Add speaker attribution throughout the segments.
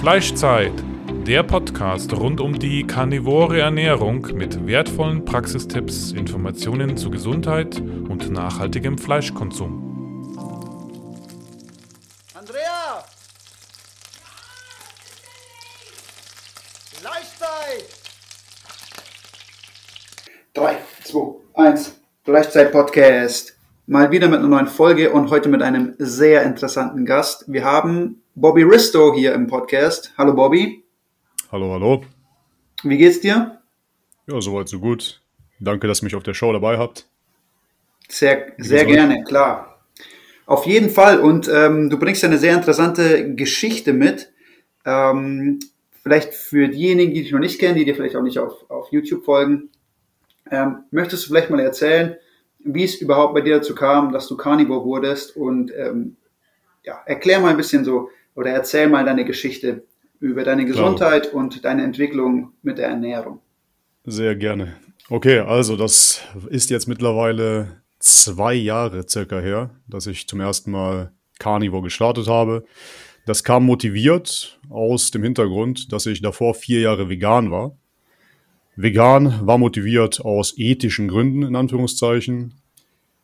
Speaker 1: Fleischzeit, der Podcast rund um die karnivore Ernährung mit wertvollen Praxistipps, Informationen zu Gesundheit und nachhaltigem Fleischkonsum.
Speaker 2: Andrea! Fleischzeit! 3, 2, 1. Fleischzeit-Podcast. Mal wieder mit einer neuen Folge und heute mit einem sehr interessanten Gast. Wir haben Bobby Risto hier im Podcast. Hallo Bobby.
Speaker 3: Hallo, hallo.
Speaker 2: Wie geht's dir?
Speaker 3: Ja, soweit so gut. Danke, dass ihr mich auf der Show dabei habt.
Speaker 2: Sehr, sehr gerne, klar. Auf jeden Fall. Und ähm, du bringst eine sehr interessante Geschichte mit. Ähm, vielleicht für diejenigen, die dich noch nicht kennen, die dir vielleicht auch nicht auf, auf YouTube folgen. Ähm, möchtest du vielleicht mal erzählen, wie es überhaupt bei dir dazu kam, dass du Carnivore wurdest und ähm, ja, erklär mal ein bisschen so oder erzähl mal deine Geschichte über deine Gesundheit Klar. und deine Entwicklung mit der Ernährung.
Speaker 3: Sehr gerne. Okay, also das ist jetzt mittlerweile zwei Jahre circa her, dass ich zum ersten Mal Carnivore gestartet habe. Das kam motiviert aus dem Hintergrund, dass ich davor vier Jahre vegan war. Vegan war motiviert aus ethischen Gründen, in Anführungszeichen.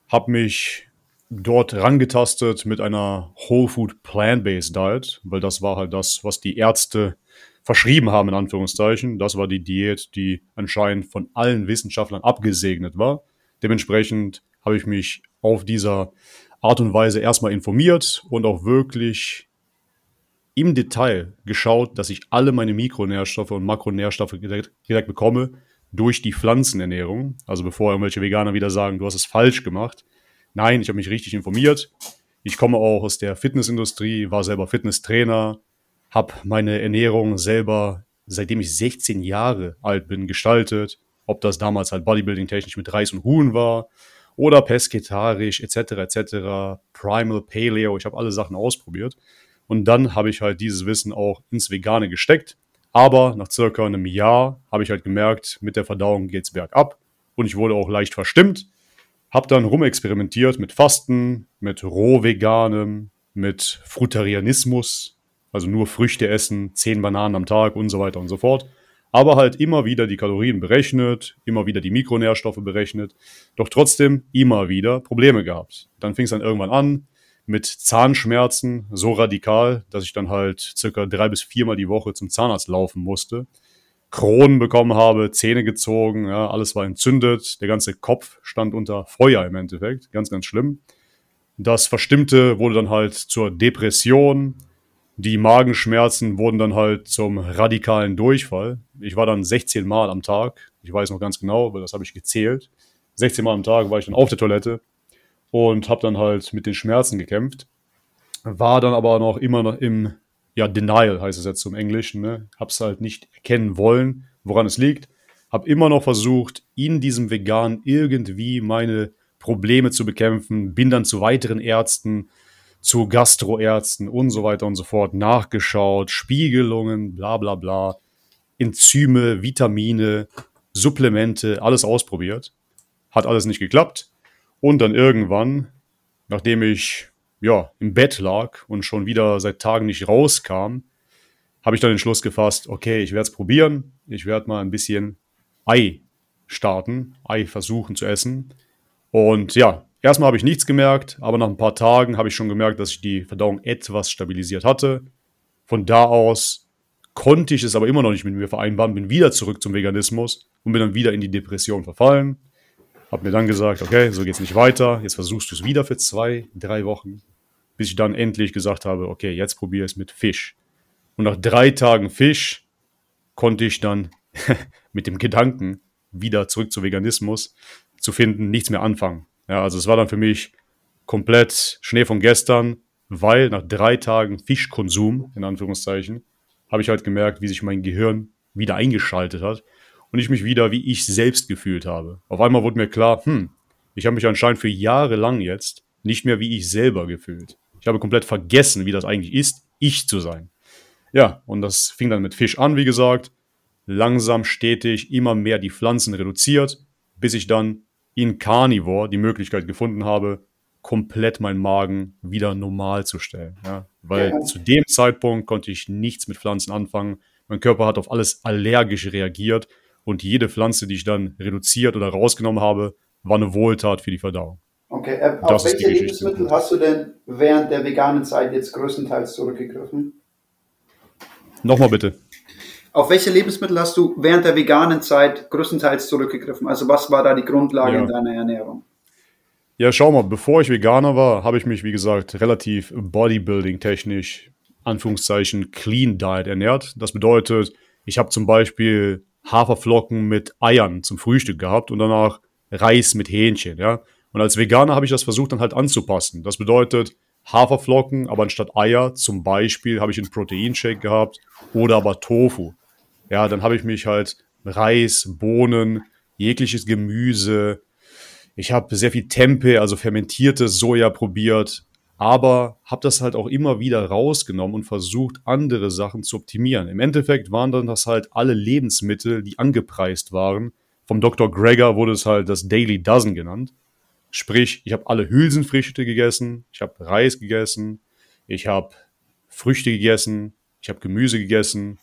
Speaker 3: Hab mich dort rangetastet mit einer Whole Food Plant-Based Diet, weil das war halt das, was die Ärzte verschrieben haben, in Anführungszeichen. Das war die Diät, die anscheinend von allen Wissenschaftlern abgesegnet war. Dementsprechend habe ich mich auf dieser Art und Weise erstmal informiert und auch wirklich im Detail geschaut, dass ich alle meine Mikronährstoffe und Makronährstoffe direkt, direkt bekomme durch die Pflanzenernährung. Also bevor irgendwelche Veganer wieder sagen, du hast es falsch gemacht. Nein, ich habe mich richtig informiert. Ich komme auch aus der Fitnessindustrie, war selber Fitnesstrainer, habe meine Ernährung selber, seitdem ich 16 Jahre alt bin, gestaltet. Ob das damals halt Bodybuilding-technisch mit Reis und Huhn war oder pesketarisch etc. etc. Primal Paleo, ich habe alle Sachen ausprobiert. Und dann habe ich halt dieses Wissen auch ins Vegane gesteckt. Aber nach circa einem Jahr habe ich halt gemerkt, mit der Verdauung geht es bergab. Und ich wurde auch leicht verstimmt. Habe dann rumexperimentiert mit Fasten, mit Rohveganem, mit Frutarianismus, also nur Früchte essen, zehn Bananen am Tag und so weiter und so fort. Aber halt immer wieder die Kalorien berechnet, immer wieder die Mikronährstoffe berechnet, doch trotzdem immer wieder Probleme gehabt. Dann fing es dann irgendwann an, mit Zahnschmerzen so radikal, dass ich dann halt circa drei bis viermal die Woche zum Zahnarzt laufen musste. Kronen bekommen habe, Zähne gezogen, ja, alles war entzündet, der ganze Kopf stand unter Feuer im Endeffekt, ganz, ganz schlimm. Das Verstimmte wurde dann halt zur Depression, die Magenschmerzen wurden dann halt zum radikalen Durchfall. Ich war dann 16 Mal am Tag, ich weiß noch ganz genau, weil das habe ich gezählt. 16 Mal am Tag war ich dann auf der Toilette, und habe dann halt mit den Schmerzen gekämpft. War dann aber noch immer noch im ja, Denial, heißt es jetzt zum Englischen. Ne? Hab's halt nicht erkennen wollen, woran es liegt. Hab immer noch versucht, in diesem Vegan irgendwie meine Probleme zu bekämpfen. Bin dann zu weiteren Ärzten, zu Gastroärzten und so weiter und so fort nachgeschaut. Spiegelungen, bla bla bla. Enzyme, Vitamine, Supplemente, alles ausprobiert. Hat alles nicht geklappt. Und dann irgendwann, nachdem ich ja im Bett lag und schon wieder seit Tagen nicht rauskam, habe ich dann den Schluss gefasst, okay, ich werde es probieren. Ich werde mal ein bisschen Ei starten, Ei versuchen zu essen. Und ja, erstmal habe ich nichts gemerkt, aber nach ein paar Tagen habe ich schon gemerkt, dass ich die Verdauung etwas stabilisiert hatte. Von da aus konnte ich es aber immer noch nicht mit mir vereinbaren, bin wieder zurück zum Veganismus und bin dann wieder in die Depression verfallen. Hab mir dann gesagt, okay, so geht's nicht weiter. Jetzt versuchst du es wieder für zwei, drei Wochen, bis ich dann endlich gesagt habe, okay, jetzt probiere es mit Fisch. Und nach drei Tagen Fisch konnte ich dann mit dem Gedanken, wieder zurück zu Veganismus zu finden, nichts mehr anfangen. Ja, also es war dann für mich komplett Schnee von gestern, weil nach drei Tagen Fischkonsum, in Anführungszeichen, habe ich halt gemerkt, wie sich mein Gehirn wieder eingeschaltet hat und ich mich wieder wie ich selbst gefühlt habe. Auf einmal wurde mir klar, hm, ich habe mich anscheinend für Jahre lang jetzt nicht mehr wie ich selber gefühlt. Ich habe komplett vergessen, wie das eigentlich ist, ich zu sein. Ja, und das fing dann mit Fisch an, wie gesagt. Langsam, stetig, immer mehr die Pflanzen reduziert, bis ich dann in Carnivore die Möglichkeit gefunden habe, komplett meinen Magen wieder normal zu stellen. Ja? Weil ja. zu dem Zeitpunkt konnte ich nichts mit Pflanzen anfangen. Mein Körper hat auf alles allergisch reagiert und jede Pflanze, die ich dann reduziert oder rausgenommen habe, war eine Wohltat für die Verdauung.
Speaker 2: Okay, äh, auf welche Lebensmittel hast du denn während der veganen Zeit jetzt größtenteils zurückgegriffen?
Speaker 3: Nochmal bitte.
Speaker 2: Auf welche Lebensmittel hast du während der veganen Zeit größtenteils zurückgegriffen? Also was war da die Grundlage ja. in deiner Ernährung?
Speaker 3: Ja, schau mal, bevor ich Veganer war, habe ich mich, wie gesagt, relativ Bodybuilding-technisch, Anführungszeichen, Clean Diet ernährt. Das bedeutet, ich habe zum Beispiel Haferflocken mit Eiern zum Frühstück gehabt und danach Reis mit Hähnchen, ja. Und als Veganer habe ich das versucht dann halt anzupassen. Das bedeutet Haferflocken, aber anstatt Eier zum Beispiel habe ich einen Proteinshake gehabt oder aber Tofu. Ja, dann habe ich mich halt Reis, Bohnen, jegliches Gemüse, ich habe sehr viel Tempe, also fermentiertes Soja probiert, aber habe das halt auch immer wieder rausgenommen und versucht, andere Sachen zu optimieren. Im Endeffekt waren dann das halt alle Lebensmittel, die angepreist waren. Vom Dr. Greger wurde es halt das Daily Dozen genannt. Sprich, ich habe alle Hülsenfrüchte gegessen, ich habe Reis gegessen, ich habe Früchte gegessen, ich habe Gemüse gegessen,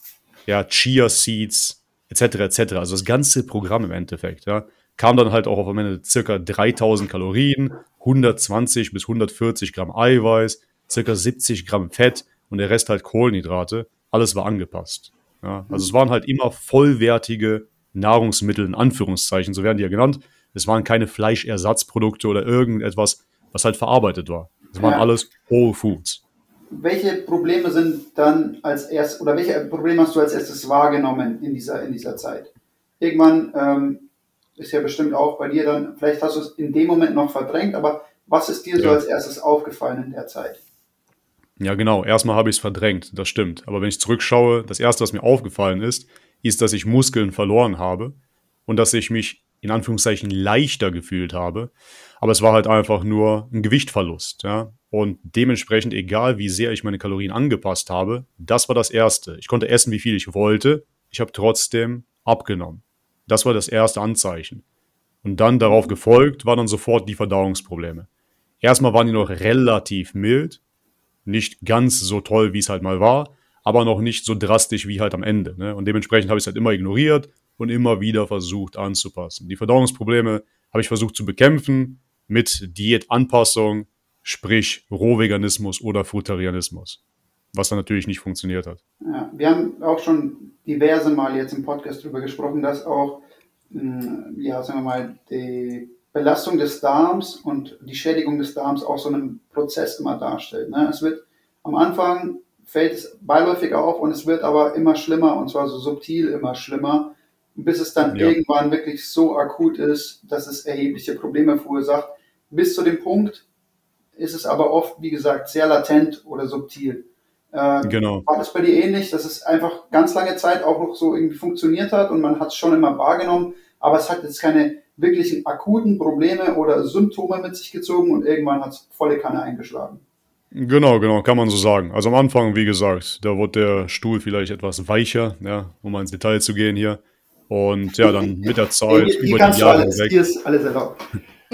Speaker 3: ja, Chia Seeds, etc., etc. Also das ganze Programm im Endeffekt, ja kam dann halt auch auf am Ende circa 3000 Kalorien, 120 bis 140 Gramm Eiweiß, circa 70 Gramm Fett und der Rest halt Kohlenhydrate. Alles war angepasst. Ja, also es waren halt immer vollwertige Nahrungsmittel in Anführungszeichen, so werden die ja genannt. Es waren keine Fleischersatzprodukte oder irgendetwas, was halt verarbeitet war. Es waren ja. alles Whole Foods.
Speaker 2: Welche Probleme sind dann als erstes oder welche Probleme hast du als erstes wahrgenommen in dieser, in dieser Zeit? Irgendwann ähm, ist ja bestimmt auch bei dir dann, vielleicht hast du es in dem Moment noch verdrängt, aber was ist dir ja. so als erstes aufgefallen in der Zeit?
Speaker 3: Ja, genau. Erstmal habe ich es verdrängt, das stimmt. Aber wenn ich zurückschaue, das erste, was mir aufgefallen ist, ist, dass ich Muskeln verloren habe und dass ich mich in Anführungszeichen leichter gefühlt habe. Aber es war halt einfach nur ein Gewichtverlust, ja. Und dementsprechend, egal wie sehr ich meine Kalorien angepasst habe, das war das Erste. Ich konnte essen, wie viel ich wollte. Ich habe trotzdem abgenommen. Das war das erste Anzeichen. Und dann darauf gefolgt waren dann sofort die Verdauungsprobleme. Erstmal waren die noch relativ mild, nicht ganz so toll, wie es halt mal war, aber noch nicht so drastisch wie halt am Ende. Ne? Und dementsprechend habe ich es halt immer ignoriert und immer wieder versucht anzupassen. Die Verdauungsprobleme habe ich versucht zu bekämpfen mit Diätanpassung, sprich Rohveganismus oder Frutarianismus was dann natürlich nicht funktioniert hat.
Speaker 2: Ja, wir haben auch schon diverse Mal jetzt im Podcast darüber gesprochen, dass auch, hm, ja, sagen wir mal, die Belastung des Darms und die Schädigung des Darms auch so einen Prozess immer darstellt. Ne? Es wird am Anfang fällt es beiläufig auf und es wird aber immer schlimmer und zwar so subtil immer schlimmer, bis es dann ja. irgendwann wirklich so akut ist, dass es erhebliche Probleme verursacht. Bis zu dem Punkt ist es aber oft, wie gesagt, sehr latent oder subtil.
Speaker 3: Äh, genau.
Speaker 2: War das bei dir ähnlich, dass es einfach ganz lange Zeit auch noch so irgendwie funktioniert hat und man hat es schon immer wahrgenommen, aber es hat jetzt keine wirklichen akuten Probleme oder Symptome mit sich gezogen und irgendwann hat es volle Kanne eingeschlagen.
Speaker 3: Genau, genau, kann man so sagen. Also am Anfang, wie gesagt, da wurde der Stuhl vielleicht etwas weicher, ja, um mal ins Detail zu gehen hier. Und ja, dann mit der Zeit,
Speaker 2: hier, hier über die Jahre alles, hinweg. Hier ist alles erlaubt.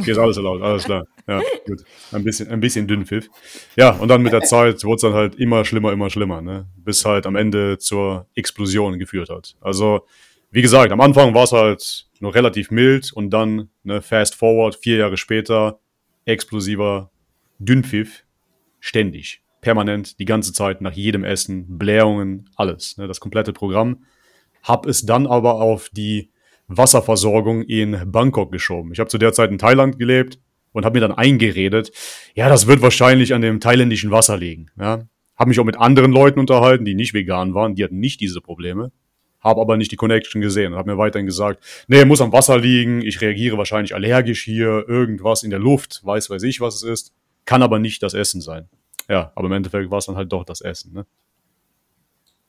Speaker 3: Hier ist alles erlaubt, alles klar. Ja, gut. Ein bisschen, ein bisschen Dünnpfiff. Ja, und dann mit der Zeit wurde es dann halt immer schlimmer, immer schlimmer, ne? Bis halt am Ende zur Explosion geführt hat. Also, wie gesagt, am Anfang war es halt nur relativ mild und dann, ne, fast forward, vier Jahre später, explosiver Dünnpfiff, ständig, permanent, die ganze Zeit, nach jedem Essen, Blähungen, alles, ne, das komplette Programm. Hab es dann aber auf die Wasserversorgung in Bangkok geschoben. Ich habe zu der Zeit in Thailand gelebt und habe mir dann eingeredet, ja, das wird wahrscheinlich an dem thailändischen Wasser liegen. Ja. Habe mich auch mit anderen Leuten unterhalten, die nicht vegan waren, die hatten nicht diese Probleme, habe aber nicht die Connection gesehen und habe mir weiterhin gesagt, nee, muss am Wasser liegen, ich reagiere wahrscheinlich allergisch hier, irgendwas in der Luft, weiß weiß ich, was es ist, kann aber nicht das Essen sein. Ja, aber im Endeffekt war es dann halt doch das Essen. Ne?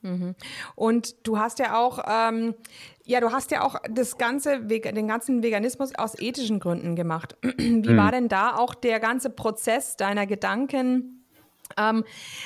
Speaker 4: Mhm. Und du hast ja auch, ähm, ja, du hast ja auch das ganze, den ganzen Veganismus aus ethischen Gründen gemacht. Wie mhm. war denn da auch der ganze Prozess deiner Gedanken? ähm,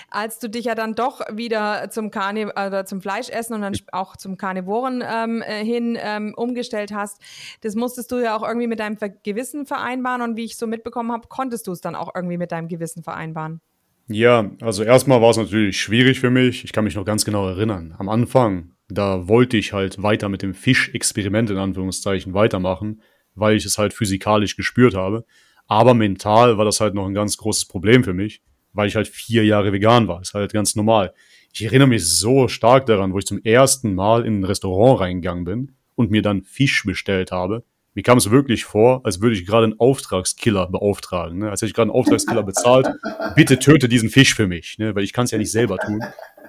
Speaker 4: als du dich ja dann doch wieder zum Karne oder zum Fleischessen und dann auch zum Karnivoren ähm, äh, hin ähm, umgestellt hast, das musstest du ja auch irgendwie mit deinem Gewissen vereinbaren und wie ich so mitbekommen habe, konntest du es dann auch irgendwie mit deinem Gewissen vereinbaren.
Speaker 3: Ja, also erstmal war es natürlich schwierig für mich. Ich kann mich noch ganz genau erinnern. Am Anfang, da wollte ich halt weiter mit dem Fischexperiment in Anführungszeichen weitermachen, weil ich es halt physikalisch gespürt habe. Aber mental war das halt noch ein ganz großes Problem für mich weil ich halt vier Jahre vegan war. Ist halt ganz normal. Ich erinnere mich so stark daran, wo ich zum ersten Mal in ein Restaurant reingegangen bin und mir dann Fisch bestellt habe. Mir kam es wirklich vor, als würde ich gerade einen Auftragskiller beauftragen. Ne? Als hätte ich gerade einen Auftragskiller bezahlt. Bitte töte diesen Fisch für mich, ne? weil ich kann es ja nicht selber tun.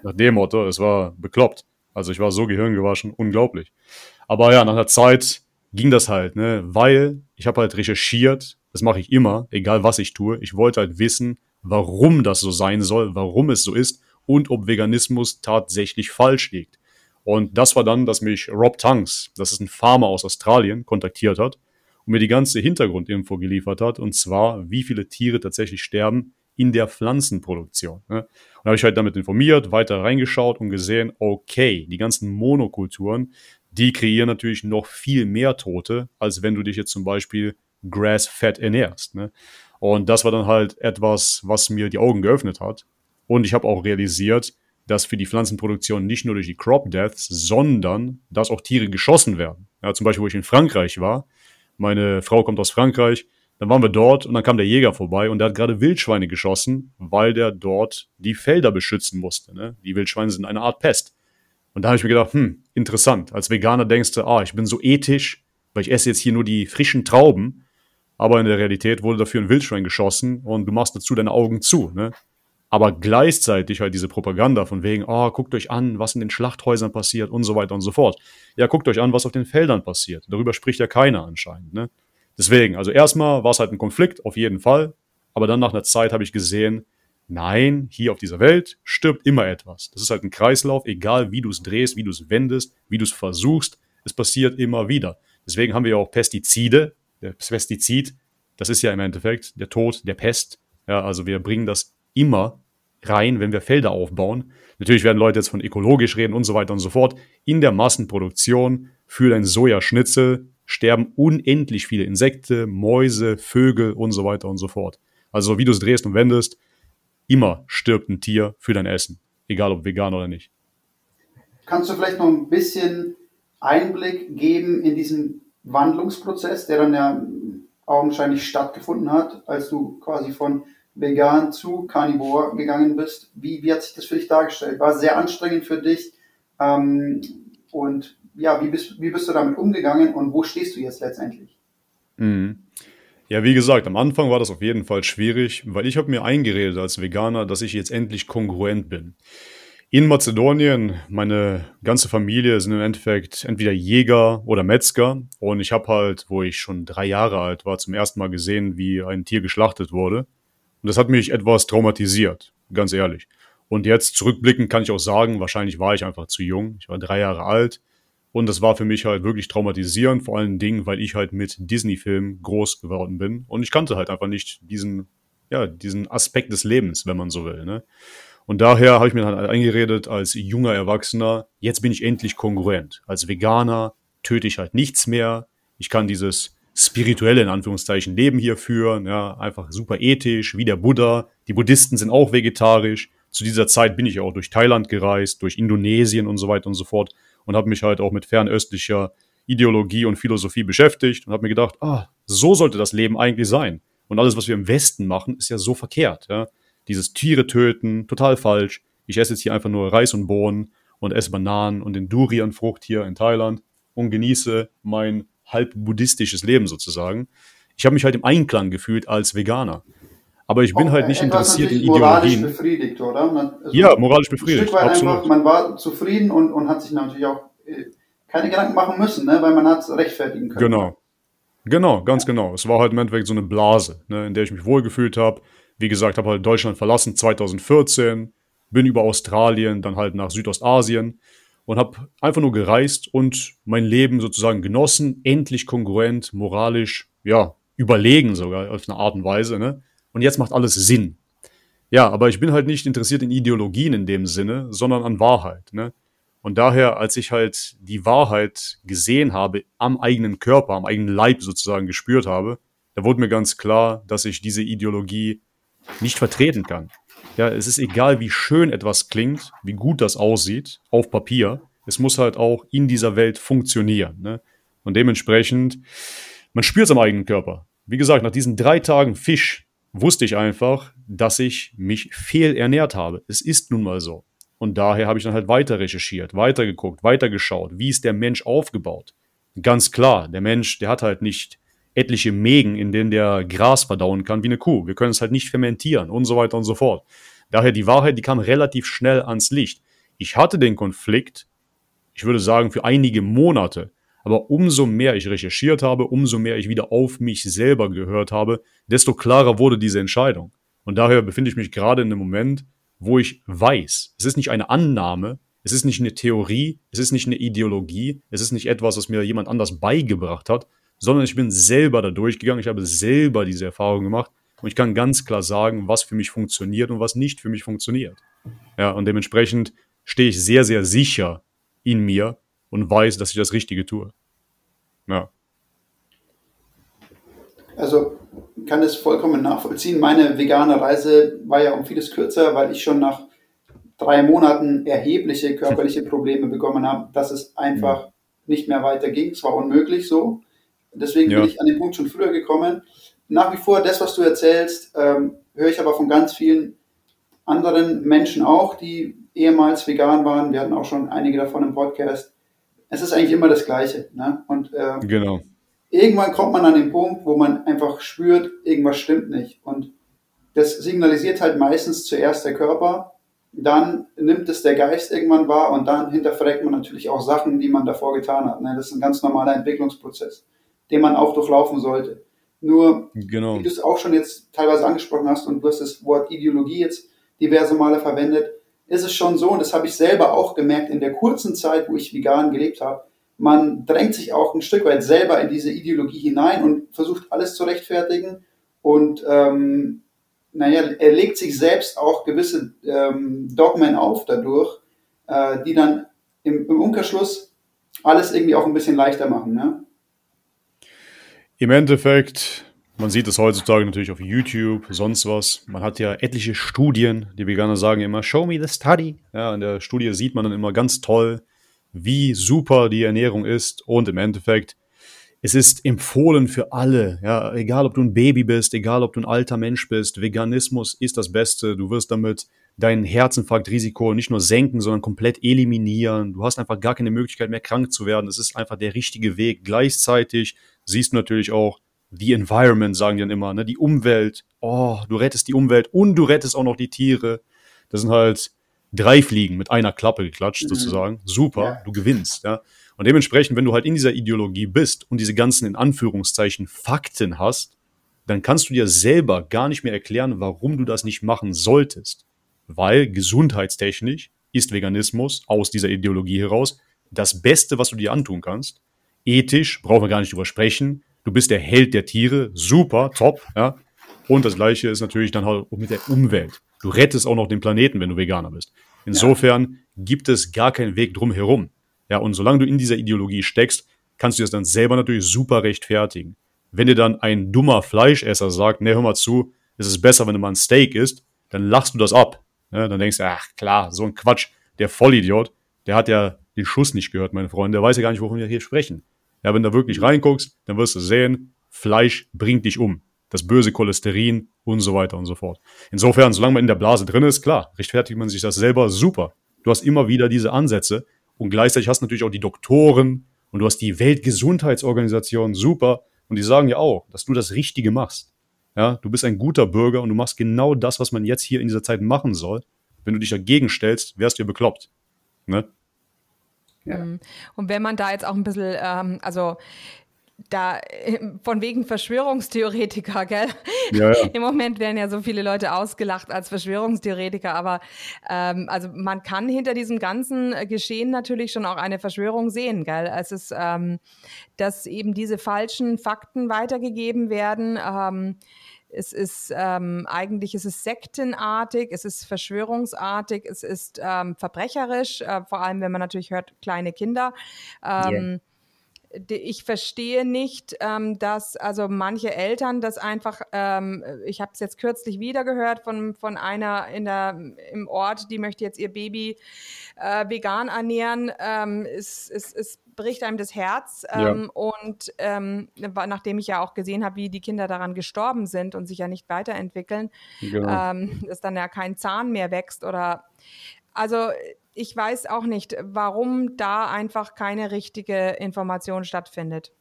Speaker 3: Nach dem Motto, es war bekloppt. Also ich war so gehirngewaschen, unglaublich. Aber ja, nach einer Zeit ging das halt, ne? weil ich habe halt recherchiert, das mache ich immer, egal was ich tue. Ich wollte halt wissen, warum das so sein soll, warum es so ist und ob Veganismus tatsächlich falsch liegt. Und das war dann, dass mich Rob Tunks, das ist ein Farmer aus Australien, kontaktiert hat und mir die ganze Hintergrundinfo geliefert hat, und zwar, wie viele Tiere tatsächlich sterben in der Pflanzenproduktion. Ne? Und da habe ich halt damit informiert, weiter reingeschaut und gesehen, okay, die ganzen Monokulturen, die kreieren natürlich noch viel mehr Tote, als wenn du dich jetzt zum Beispiel Grass-Fat ernährst. Ne? Und das war dann halt etwas, was mir die Augen geöffnet hat. Und ich habe auch realisiert, dass für die Pflanzenproduktion nicht nur durch die Crop Deaths, sondern dass auch Tiere geschossen werden. Ja, zum Beispiel, wo ich in Frankreich war. Meine Frau kommt aus Frankreich. Dann waren wir dort und dann kam der Jäger vorbei und der hat gerade Wildschweine geschossen, weil der dort die Felder beschützen musste. Ne? Die Wildschweine sind eine Art Pest. Und da habe ich mir gedacht, hm, interessant. Als Veganer denkst du, ah, ich bin so ethisch, weil ich esse jetzt hier nur die frischen Trauben aber in der Realität wurde dafür ein Wildschwein geschossen und du machst dazu deine Augen zu. Ne? Aber gleichzeitig halt diese Propaganda von wegen, oh, guckt euch an, was in den Schlachthäusern passiert und so weiter und so fort. Ja, guckt euch an, was auf den Feldern passiert. Darüber spricht ja keiner anscheinend. Ne? Deswegen, also erstmal war es halt ein Konflikt, auf jeden Fall. Aber dann nach einer Zeit habe ich gesehen, nein, hier auf dieser Welt stirbt immer etwas. Das ist halt ein Kreislauf, egal wie du es drehst, wie du es wendest, wie du es versuchst, es passiert immer wieder. Deswegen haben wir ja auch Pestizide, das Pestizid, das ist ja im Endeffekt der Tod der Pest. Ja, also wir bringen das immer rein, wenn wir Felder aufbauen. Natürlich werden Leute jetzt von ökologisch reden und so weiter und so fort. In der Massenproduktion für dein Sojaschnitzel sterben unendlich viele Insekten, Mäuse, Vögel und so weiter und so fort. Also wie du es drehst und wendest, immer stirbt ein Tier für dein Essen, egal ob vegan oder nicht.
Speaker 2: Kannst du vielleicht noch ein bisschen Einblick geben in diesen Wandlungsprozess, der dann ja augenscheinlich stattgefunden hat, als du quasi von vegan zu Carnivore gegangen bist. Wie, wie hat sich das für dich dargestellt? War sehr anstrengend für dich? Ähm, und ja, wie bist, wie bist du damit umgegangen und wo stehst du jetzt letztendlich?
Speaker 3: Mhm. Ja, wie gesagt, am Anfang war das auf jeden Fall schwierig, weil ich habe mir eingeredet als Veganer, dass ich jetzt endlich kongruent bin in Mazedonien, meine ganze Familie sind im Endeffekt entweder Jäger oder Metzger. Und ich habe halt, wo ich schon drei Jahre alt war, zum ersten Mal gesehen, wie ein Tier geschlachtet wurde. Und das hat mich etwas traumatisiert, ganz ehrlich. Und jetzt zurückblickend kann ich auch sagen, wahrscheinlich war ich einfach zu jung. Ich war drei Jahre alt. Und das war für mich halt wirklich traumatisierend, vor allen Dingen, weil ich halt mit Disney-Filmen groß geworden bin. Und ich kannte halt einfach nicht diesen, ja, diesen Aspekt des Lebens, wenn man so will. Ne? Und daher habe ich mir dann eingeredet als junger Erwachsener, jetzt bin ich endlich kongruent. Als Veganer töte ich halt nichts mehr. Ich kann dieses spirituelle, in Anführungszeichen, Leben hier führen. Ja, einfach super ethisch, wie der Buddha. Die Buddhisten sind auch vegetarisch. Zu dieser Zeit bin ich auch durch Thailand gereist, durch Indonesien und so weiter und so fort und habe mich halt auch mit fernöstlicher Ideologie und Philosophie beschäftigt und habe mir gedacht, ah, so sollte das Leben eigentlich sein. Und alles, was wir im Westen machen, ist ja so verkehrt. Ja? dieses Tiere töten, total falsch. Ich esse jetzt hier einfach nur Reis und Bohnen und esse Bananen und den Durian-Frucht hier in Thailand und genieße mein halb buddhistisches Leben sozusagen. Ich habe mich halt im Einklang gefühlt als Veganer. Aber ich bin oh, halt nicht interessiert in Ideologien. Moralisch
Speaker 2: befriedigt, oder? Man,
Speaker 3: also ja, moralisch befriedigt.
Speaker 2: Absolut. Einfach, man war zufrieden und, und hat sich natürlich auch äh, keine Gedanken machen müssen, ne, weil man hat es rechtfertigen können.
Speaker 3: Genau. Genau, ganz genau. Es war halt im Endeffekt so eine Blase, ne, in der ich mich wohlgefühlt habe. Wie gesagt, habe halt Deutschland verlassen 2014, bin über Australien, dann halt nach Südostasien und habe einfach nur gereist und mein Leben sozusagen genossen, endlich kongruent, moralisch, ja, überlegen sogar auf eine Art und Weise. Ne? Und jetzt macht alles Sinn. Ja, aber ich bin halt nicht interessiert in Ideologien in dem Sinne, sondern an Wahrheit. Ne? Und daher, als ich halt die Wahrheit gesehen habe, am eigenen Körper, am eigenen Leib sozusagen gespürt habe, da wurde mir ganz klar, dass ich diese Ideologie nicht vertreten kann. Ja, es ist egal, wie schön etwas klingt, wie gut das aussieht auf Papier. Es muss halt auch in dieser Welt funktionieren. Ne? Und dementsprechend, man spürt es am eigenen Körper. Wie gesagt, nach diesen drei Tagen Fisch wusste ich einfach, dass ich mich fehlernährt habe. Es ist nun mal so. Und daher habe ich dann halt weiter recherchiert, weiter geguckt, weiter geschaut. Wie ist der Mensch aufgebaut? Ganz klar, der Mensch, der hat halt nicht etliche Mägen, in denen der Gras verdauen kann wie eine Kuh. Wir können es halt nicht fermentieren und so weiter und so fort. Daher die Wahrheit, die kam relativ schnell ans Licht. Ich hatte den Konflikt, ich würde sagen, für einige Monate. Aber umso mehr ich recherchiert habe, umso mehr ich wieder auf mich selber gehört habe, desto klarer wurde diese Entscheidung. Und daher befinde ich mich gerade in einem Moment, wo ich weiß, es ist nicht eine Annahme, es ist nicht eine Theorie, es ist nicht eine Ideologie, es ist nicht etwas, was mir jemand anders beigebracht hat, sondern ich bin selber da durchgegangen, ich habe selber diese Erfahrung gemacht und ich kann ganz klar sagen, was für mich funktioniert und was nicht für mich funktioniert. Ja, und dementsprechend stehe ich sehr, sehr sicher in mir und weiß, dass ich das Richtige tue. Ja.
Speaker 2: Also kann es vollkommen nachvollziehen. Meine vegane Reise war ja um vieles kürzer, weil ich schon nach drei Monaten erhebliche körperliche Probleme bekommen habe, dass es einfach nicht mehr weiterging. Es war unmöglich so. Deswegen ja. bin ich an den Punkt schon früher gekommen. Nach wie vor, das, was du erzählst, ähm, höre ich aber von ganz vielen anderen Menschen auch, die ehemals vegan waren. Wir hatten auch schon einige davon im Podcast. Es ist eigentlich immer das Gleiche. Ne? Und äh,
Speaker 3: genau.
Speaker 2: irgendwann kommt man an den Punkt, wo man einfach spürt, irgendwas stimmt nicht. Und das signalisiert halt meistens zuerst der Körper, dann nimmt es der Geist irgendwann wahr und dann hinterfragt man natürlich auch Sachen, die man davor getan hat. Ne? Das ist ein ganz normaler Entwicklungsprozess den man auch durchlaufen sollte. Nur,
Speaker 3: genau.
Speaker 2: wie du es auch schon jetzt teilweise angesprochen hast und du hast das Wort Ideologie jetzt diverse Male verwendet, ist es schon so, und das habe ich selber auch gemerkt in der kurzen Zeit, wo ich vegan gelebt habe, man drängt sich auch ein Stück weit selber in diese Ideologie hinein und versucht alles zu rechtfertigen und ähm, naja, er legt sich selbst auch gewisse ähm, Dogmen auf dadurch, äh, die dann im, im Umkehrschluss alles irgendwie auch ein bisschen leichter machen. Ne?
Speaker 3: Im Endeffekt, man sieht es heutzutage natürlich auf YouTube, sonst was. Man hat ja etliche Studien, die Veganer sagen immer, show me the study. Ja, in der Studie sieht man dann immer ganz toll, wie super die Ernährung ist und im Endeffekt, es ist empfohlen für alle, ja, egal ob du ein Baby bist, egal ob du ein alter Mensch bist, Veganismus ist das Beste. Du wirst damit dein Herzinfarktrisiko nicht nur senken, sondern komplett eliminieren. Du hast einfach gar keine Möglichkeit mehr krank zu werden. Es ist einfach der richtige Weg. Gleichzeitig siehst du natürlich auch the environment, sagen die dann immer, ne? die Umwelt. Oh, du rettest die Umwelt und du rettest auch noch die Tiere. Das sind halt drei Fliegen mit einer Klappe geklatscht, mhm. sozusagen. Super, ja. du gewinnst, ja. Und dementsprechend, wenn du halt in dieser Ideologie bist und diese ganzen in Anführungszeichen Fakten hast, dann kannst du dir selber gar nicht mehr erklären, warum du das nicht machen solltest. Weil gesundheitstechnisch ist Veganismus aus dieser Ideologie heraus das Beste, was du dir antun kannst ethisch, brauchen wir gar nicht drüber sprechen. Du bist der Held der Tiere, super, top, ja. Und das gleiche ist natürlich dann halt auch mit der Umwelt. Du rettest auch noch den Planeten, wenn du Veganer bist. Insofern gibt es gar keinen Weg drum herum. Ja, und solange du in dieser Ideologie steckst, kannst du das dann selber natürlich super rechtfertigen. Wenn dir dann ein dummer Fleischesser sagt, ne, hör mal zu, es ist besser, wenn du mal ein Steak isst, dann lachst du das ab. Ja, dann denkst du, ach klar, so ein Quatsch, der Vollidiot, der hat ja den Schuss nicht gehört, meine Freunde, der weiß ja gar nicht, wovon wir hier sprechen. Ja, wenn du wirklich reinguckst, dann wirst du sehen, Fleisch bringt dich um. Das böse Cholesterin und so weiter und so fort. Insofern, solange man in der Blase drin ist, klar, rechtfertigt man sich das selber super. Du hast immer wieder diese Ansätze und gleichzeitig hast du natürlich auch die Doktoren und du hast die Weltgesundheitsorganisation super und die sagen ja auch, dass du das Richtige machst. Ja, du bist ein guter Bürger und du machst genau das, was man jetzt hier in dieser Zeit machen soll. Wenn du dich dagegen stellst, wärst du ja bekloppt. Ne?
Speaker 4: Ja. Mhm. Und wenn man da jetzt auch ein bisschen, ähm, also da von wegen Verschwörungstheoretiker, gell? Ja, ja. Im Moment werden ja so viele Leute ausgelacht als Verschwörungstheoretiker, aber ähm, also man kann hinter diesem ganzen Geschehen natürlich schon auch eine Verschwörung sehen, gell? Es ist, ähm, dass eben diese falschen Fakten weitergegeben werden. Ähm, es ist ähm, eigentlich es ist sektenartig, es ist verschwörungsartig, es ist ähm, verbrecherisch, äh, vor allem wenn man natürlich hört, kleine Kinder. Ähm, yeah ich verstehe nicht, ähm, dass also manche Eltern das einfach, ähm, ich habe es jetzt kürzlich wieder gehört von, von einer in der, im Ort, die möchte jetzt ihr Baby äh, vegan ernähren. Ähm, es, es, es bricht einem das Herz. Ähm, ja. Und ähm, nachdem ich ja auch gesehen habe, wie die Kinder daran gestorben sind und sich ja nicht weiterentwickeln, genau. ähm, dass dann ja kein Zahn mehr wächst oder also ich weiß auch nicht, warum da einfach keine richtige Information stattfindet.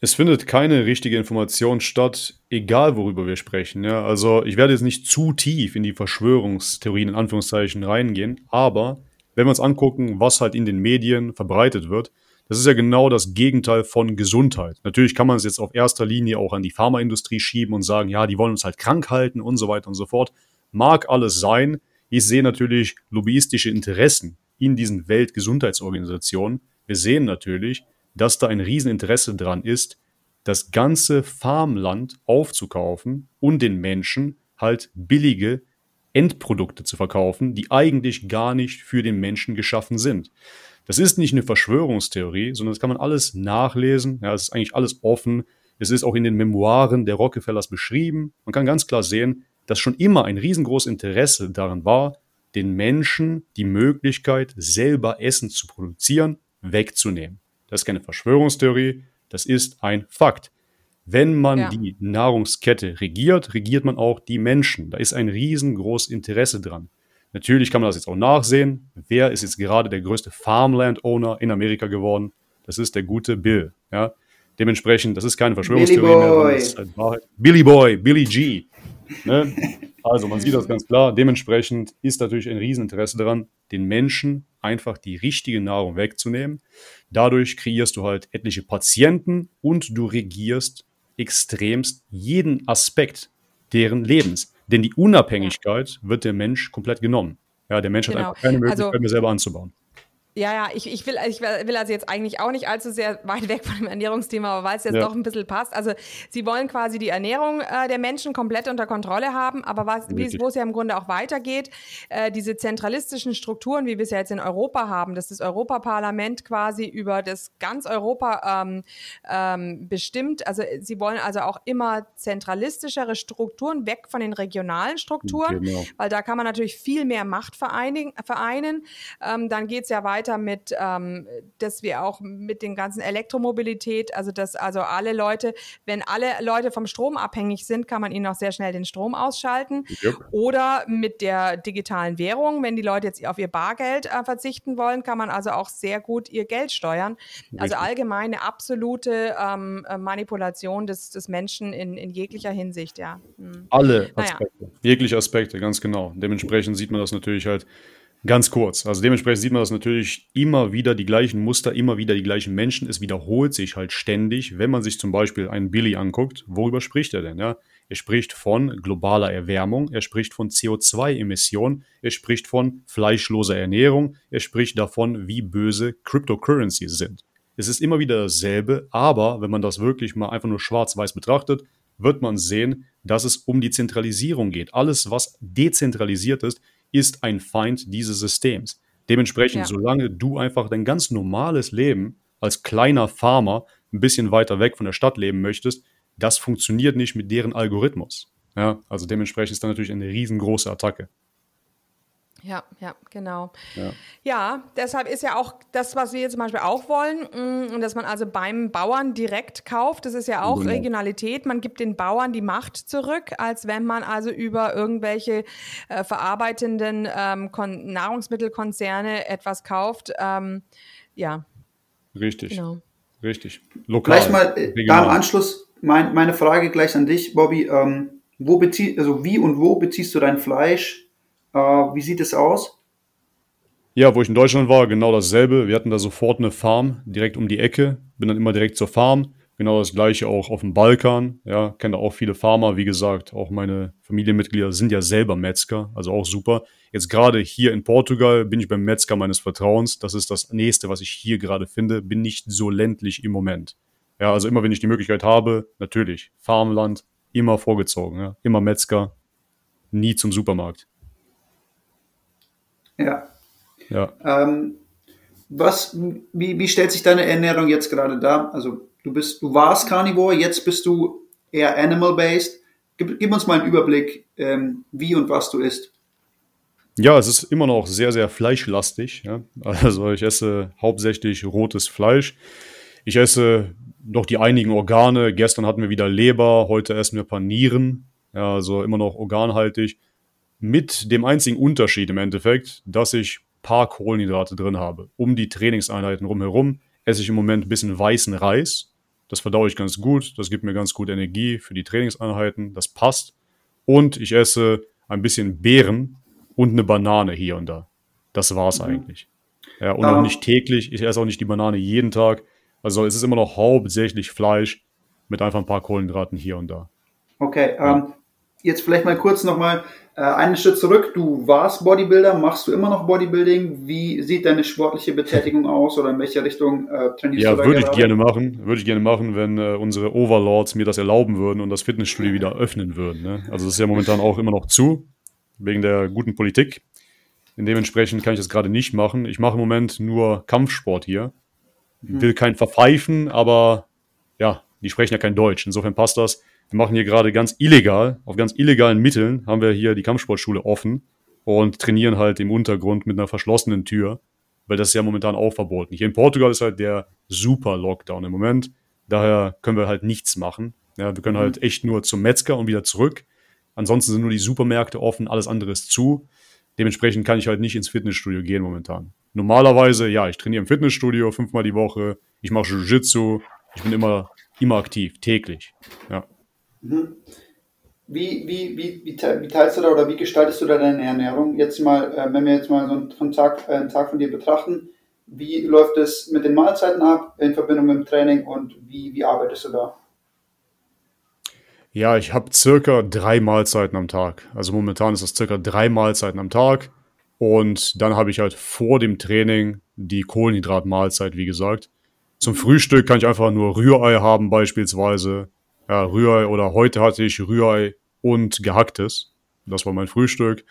Speaker 3: Es findet keine richtige Information statt, egal worüber wir sprechen. Ja? Also ich werde jetzt nicht zu tief in die Verschwörungstheorien in Anführungszeichen reingehen, aber wenn wir uns angucken, was halt in den Medien verbreitet wird, das ist ja genau das Gegenteil von Gesundheit. Natürlich kann man es jetzt auf erster Linie auch an die Pharmaindustrie schieben und sagen, ja, die wollen uns halt krank halten und so weiter und so fort. Mag alles sein, ich sehe natürlich lobbyistische Interessen in diesen Weltgesundheitsorganisationen. Wir sehen natürlich, dass da ein Rieseninteresse dran ist, das ganze Farmland aufzukaufen und den Menschen halt billige Endprodukte zu verkaufen, die eigentlich gar nicht für den Menschen geschaffen sind. Das ist nicht eine Verschwörungstheorie, sondern das kann man alles nachlesen. Ja, es ist eigentlich alles offen. Es ist auch in den Memoiren der Rockefellers beschrieben. Man kann ganz klar sehen, dass schon immer ein riesengroßes Interesse daran war, den Menschen die Möglichkeit, selber Essen zu produzieren, wegzunehmen. Das ist keine Verschwörungstheorie, das ist ein Fakt. Wenn man ja. die Nahrungskette regiert, regiert man auch die Menschen. Da ist ein riesengroßes Interesse dran. Natürlich kann man das jetzt auch nachsehen. Wer ist jetzt gerade der größte Farmland-Owner in Amerika geworden? Das ist der gute Bill. Ja? Dementsprechend, das ist keine Verschwörungstheorie Billy mehr, ist halt Wahrheit. Billy Boy, Billy G. Ne? Also man sieht das ganz klar. Dementsprechend ist natürlich ein Rieseninteresse daran, den Menschen einfach die richtige Nahrung wegzunehmen. Dadurch kreierst du halt etliche Patienten und du regierst extremst jeden Aspekt deren Lebens. Denn die Unabhängigkeit wird der Mensch komplett genommen. Ja, der Mensch genau. hat einfach keine Möglichkeit also, mehr selber anzubauen.
Speaker 4: Ja, ja, ich, ich, will, ich will also jetzt eigentlich auch nicht allzu sehr weit weg von dem Ernährungsthema, aber weil es jetzt ja. doch ein bisschen passt. Also sie wollen quasi die Ernährung äh, der Menschen komplett unter Kontrolle haben, aber was, wo es ja im Grunde auch weitergeht, äh, diese zentralistischen Strukturen, wie wir es ja jetzt in Europa haben, dass das Europaparlament quasi über das ganz Europa ähm, ähm, bestimmt. Also sie wollen also auch immer zentralistischere Strukturen weg von den regionalen Strukturen, genau. weil da kann man natürlich viel mehr Macht vereinigen, vereinen. Ähm, dann geht es ja weiter weiter mit, ähm, dass wir auch mit den ganzen Elektromobilität, also dass also alle Leute, wenn alle Leute vom Strom abhängig sind, kann man ihnen auch sehr schnell den Strom ausschalten. Yep. Oder mit der digitalen Währung, wenn die Leute jetzt auf ihr Bargeld äh, verzichten wollen, kann man also auch sehr gut ihr Geld steuern. Richtig. Also allgemeine absolute ähm, Manipulation des, des Menschen in, in jeglicher Hinsicht, ja.
Speaker 3: Hm. Alle Aspekte, naja. jegliche Aspekte, ganz genau. Dementsprechend sieht man das natürlich halt Ganz kurz. Also dementsprechend sieht man das natürlich immer wieder die gleichen Muster, immer wieder die gleichen Menschen. Es wiederholt sich halt ständig. Wenn man sich zum Beispiel einen Billy anguckt, worüber spricht er denn? Ja? Er spricht von globaler Erwärmung, er spricht von CO2-Emissionen, er spricht von fleischloser Ernährung, er spricht davon, wie böse Cryptocurrencies sind. Es ist immer wieder dasselbe, aber wenn man das wirklich mal einfach nur schwarz-weiß betrachtet, wird man sehen, dass es um die Zentralisierung geht. Alles, was dezentralisiert ist, ist ein Feind dieses Systems. Dementsprechend, ja. solange du einfach dein ganz normales Leben als kleiner Farmer ein bisschen weiter weg von der Stadt leben möchtest, das funktioniert nicht mit deren Algorithmus. Ja, also dementsprechend ist da natürlich eine riesengroße Attacke.
Speaker 4: Ja, ja, genau. Ja. ja. deshalb ist ja auch das, was wir zum Beispiel auch wollen, mm, dass man also beim Bauern direkt kauft. Das ist ja auch genau. Regionalität. Man gibt den Bauern die Macht zurück, als wenn man also über irgendwelche äh, verarbeitenden ähm, Nahrungsmittelkonzerne etwas kauft. Ähm, ja.
Speaker 3: Richtig. Genau. Richtig.
Speaker 2: Lokal. Gleich mal äh, da im Anschluss mein, meine Frage gleich an dich, Bobby. Ähm, wo bezieh, also wie und wo beziehst du dein Fleisch? Äh, wie sieht es aus?
Speaker 3: Ja, wo ich in Deutschland war, genau dasselbe. Wir hatten da sofort eine Farm direkt um die Ecke. Bin dann immer direkt zur Farm. Genau das gleiche auch auf dem Balkan. Ja, kenne da auch viele Farmer. Wie gesagt, auch meine Familienmitglieder sind ja selber Metzger, also auch super. Jetzt gerade hier in Portugal bin ich beim Metzger meines Vertrauens. Das ist das nächste, was ich hier gerade finde. Bin nicht so ländlich im Moment. Ja, also immer wenn ich die Möglichkeit habe, natürlich Farmland, immer vorgezogen. Ja. Immer Metzger, nie zum Supermarkt.
Speaker 2: Ja. Ja. Ähm, was, wie, wie stellt sich deine Ernährung jetzt gerade dar? Also du bist, du warst Carnivore, jetzt bist du eher animal-based. Gib, gib, uns mal einen Überblick, ähm, wie und was du isst.
Speaker 3: Ja, es ist immer noch sehr, sehr fleischlastig. Ja? Also ich esse hauptsächlich rotes Fleisch. Ich esse noch die einigen Organe. Gestern hatten wir wieder Leber, heute essen wir Panieren. Ja, also immer noch organhaltig. Mit dem einzigen Unterschied im Endeffekt, dass ich paar Kohlenhydrate drin habe. Um die Trainingseinheiten rumherum esse ich im Moment ein bisschen weißen Reis. Das verdaue ich ganz gut. Das gibt mir ganz gut Energie für die Trainingseinheiten. Das passt. Und ich esse ein bisschen Beeren und eine Banane hier und da. Das war's mhm. eigentlich. Ja, und auch nicht täglich. Ich esse auch nicht die Banane jeden Tag. Also es ist immer noch hauptsächlich Fleisch mit einfach ein paar Kohlenhydraten hier und da.
Speaker 2: Okay, ja. ähm, jetzt vielleicht mal kurz nochmal äh, einen Schritt zurück. Du warst Bodybuilder, machst du immer noch Bodybuilding? Wie sieht deine sportliche Betätigung aus oder in welche Richtung äh, trainierst
Speaker 3: ja,
Speaker 2: du?
Speaker 3: Ja, würde ich gerne machen. Würde ich gerne machen, wenn äh, unsere Overlords mir das erlauben würden und das Fitnessstudio wieder öffnen würden. Ne? Also das ist ja momentan auch immer noch zu, wegen der guten Politik. Dementsprechend kann ich das gerade nicht machen. Ich mache im Moment nur Kampfsport hier. Mhm. Will kein verpfeifen, aber ja, die sprechen ja kein Deutsch. Insofern passt das. Wir machen hier gerade ganz illegal, auf ganz illegalen Mitteln haben wir hier die Kampfsportschule offen und trainieren halt im Untergrund mit einer verschlossenen Tür, weil das ist ja momentan auch verboten. Hier in Portugal ist halt der super Lockdown im Moment. Daher können wir halt nichts machen. Ja, wir können mhm. halt echt nur zum Metzger und wieder zurück. Ansonsten sind nur die Supermärkte offen, alles andere ist zu. Dementsprechend kann ich halt nicht ins Fitnessstudio gehen momentan. Normalerweise, ja, ich trainiere im Fitnessstudio fünfmal die Woche, ich mache Jiu-Jitsu, ich bin immer, immer aktiv, täglich. Ja.
Speaker 2: Mhm. Wie, wie, wie, wie, teilst du da oder wie gestaltest du da deine Ernährung? Jetzt mal, äh, wenn wir jetzt mal so einen Tag, äh, einen Tag von dir betrachten, wie läuft es mit den Mahlzeiten ab in Verbindung mit dem Training und wie, wie arbeitest du da?
Speaker 3: Ja, ich habe circa drei Mahlzeiten am Tag. Also momentan ist das circa drei Mahlzeiten am Tag. Und dann habe ich halt vor dem Training die Kohlenhydratmahlzeit, wie gesagt. Zum Frühstück kann ich einfach nur Rührei haben beispielsweise ja, Rührei oder heute hatte ich Rührei und gehacktes. Das war mein Frühstück.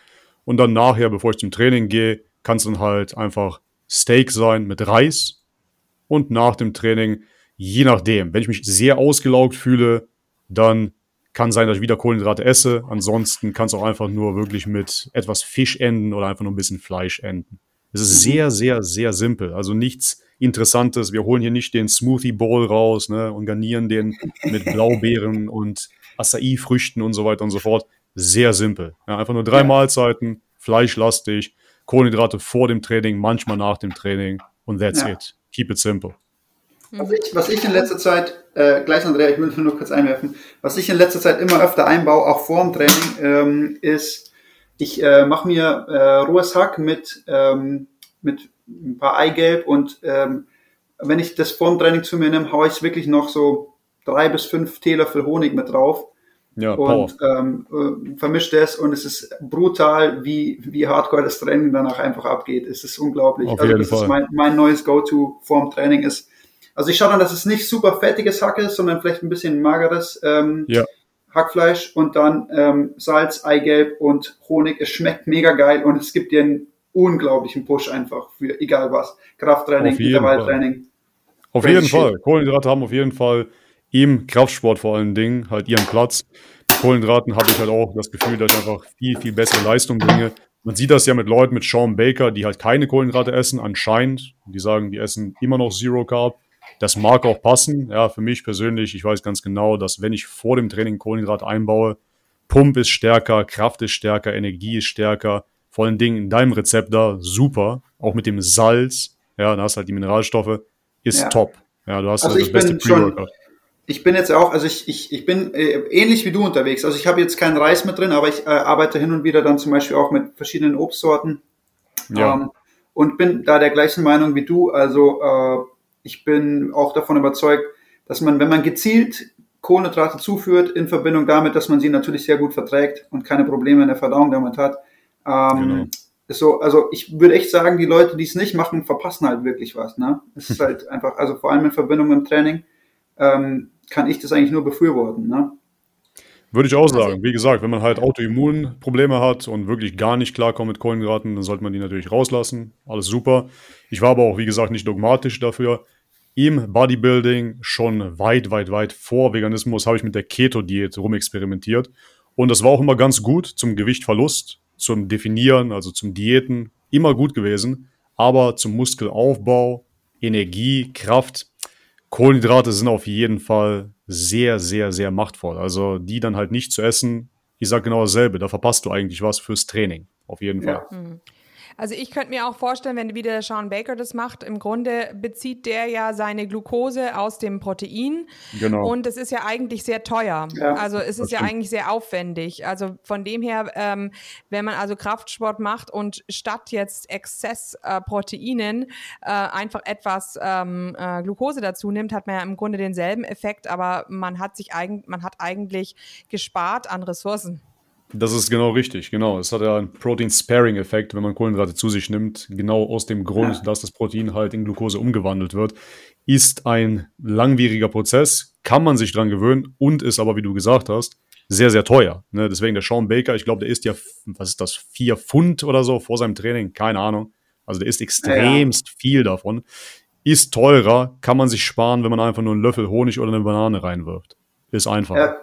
Speaker 3: Und dann nachher, bevor ich zum Training gehe, kann es dann halt einfach Steak sein mit Reis. Und nach dem Training, je nachdem, wenn ich mich sehr ausgelaugt fühle, dann kann sein, dass ich wieder Kohlenhydrate esse. Ansonsten kann es auch einfach nur wirklich mit etwas Fisch enden oder einfach nur ein bisschen Fleisch enden. Es ist mhm. sehr, sehr, sehr simpel. Also nichts Interessantes. Wir holen hier nicht den Smoothie Bowl raus ne, und garnieren den mit Blaubeeren und Acai-Früchten und so weiter und so fort. Sehr simpel. Ja, einfach nur drei ja. Mahlzeiten, fleischlastig, Kohlenhydrate vor dem Training, manchmal nach dem Training und that's ja. it. Keep it simple.
Speaker 2: Was ich, was ich in letzter Zeit, äh, gleich Andrea, ich will nur kurz einwerfen, was ich in letzter Zeit immer öfter einbaue, auch vor dem Training, ähm, ist, ich äh, mache mir äh, rohes Hack mit, ähm, mit ein paar Eigelb und ähm, wenn ich das vorm Training zu mir nehme, haue ich wirklich noch so drei bis fünf Teelöffel Honig mit drauf. Ja, und ähm, äh, vermischt das und es ist brutal, wie, wie hardcore das Training danach einfach abgeht. Es ist unglaublich. Auf also das Fall. ist mein, mein neues Go-To vorm Training ist. Also ich schaue dann, dass es nicht super fettiges Hack ist, sondern vielleicht ein bisschen mageres ähm, ja. Hackfleisch und dann ähm, Salz, Eigelb und Honig. Es schmeckt mega geil und es gibt dir einen unglaublichen Push einfach für egal was. Krafttraining, Intervalltraining.
Speaker 3: Auf jeden Fall. Kohlenhydrate haben auf jeden Fall im Kraftsport vor allen Dingen halt ihren Platz. Mit Kohlenhydraten habe ich halt auch das Gefühl, dass ich einfach viel, viel bessere Leistung bringe. Man sieht das ja mit Leuten mit Sean Baker, die halt keine Kohlenhydrate essen, anscheinend. Die sagen, die essen immer noch Zero Carb. Das mag auch passen. Ja, für mich persönlich, ich weiß ganz genau, dass wenn ich vor dem Training Kohlenhydrate einbaue, Pump ist stärker, Kraft ist stärker, Energie ist stärker. Vor allen Dingen in deinem Rezept da super. Auch mit dem Salz. Ja, da hast halt die Mineralstoffe. Ist ja. top. Ja, du hast also halt das beste
Speaker 2: Pre-Workout. Ich bin jetzt auch, also ich, ich, ich bin äh, ähnlich wie du unterwegs. Also ich habe jetzt keinen Reis mit drin, aber ich äh, arbeite hin und wieder dann zum Beispiel auch mit verschiedenen Obstsorten. Ja. Ähm, und bin da der gleichen Meinung wie du. Also äh, ich bin auch davon überzeugt, dass man, wenn man gezielt Kohlenhydrate zuführt, in Verbindung damit, dass man sie natürlich sehr gut verträgt und keine Probleme in der Verdauung damit hat, ähm, genau. so, also ich würde echt sagen, die Leute, die es nicht machen, verpassen halt wirklich was. Ne? Es ist halt einfach, also vor allem in Verbindung mit dem Training, ähm, kann ich das eigentlich nur befürworten. Ne?
Speaker 3: Würde ich auch also sagen. Wie gesagt, wenn man halt Autoimmunprobleme hat und wirklich gar nicht klarkommt mit Kohlenhydraten, dann sollte man die natürlich rauslassen. Alles super. Ich war aber auch, wie gesagt, nicht dogmatisch dafür. Im Bodybuilding schon weit, weit, weit vor Veganismus habe ich mit der Keto-Diät rumexperimentiert. Und das war auch immer ganz gut zum Gewichtverlust, zum Definieren, also zum Diäten. Immer gut gewesen. Aber zum Muskelaufbau, Energie, Kraft, Kohlenhydrate sind auf jeden Fall sehr, sehr, sehr machtvoll. Also die dann halt nicht zu essen, ich sage genau dasselbe, da verpasst du eigentlich was fürs Training. Auf jeden Fall. Ja.
Speaker 4: Also ich könnte mir auch vorstellen, wenn wieder Sean Baker das macht, im Grunde bezieht der ja seine Glucose aus dem Protein. Genau. Und es ist ja eigentlich sehr teuer. Ja, also es ist ja eigentlich sehr aufwendig. Also von dem her, ähm, wenn man also Kraftsport macht und statt jetzt Exzess äh, äh, einfach etwas ähm, äh, Glucose dazu nimmt, hat man ja im Grunde denselben Effekt, aber man hat sich eigentlich, man hat eigentlich gespart an Ressourcen.
Speaker 3: Das ist genau richtig, genau. Es hat ja einen Protein-Sparing-Effekt, wenn man Kohlenhydrate zu sich nimmt. Genau aus dem Grund, ja. dass das Protein halt in Glucose umgewandelt wird. Ist ein langwieriger Prozess, kann man sich dran gewöhnen und ist aber, wie du gesagt hast, sehr, sehr teuer. Ne? Deswegen der Sean Baker, ich glaube, der isst ja, was ist das, vier Pfund oder so vor seinem Training, keine Ahnung. Also der isst extremst ja. viel davon. Ist teurer, kann man sich sparen, wenn man einfach nur einen Löffel Honig oder eine Banane reinwirft. Ist einfach. Ja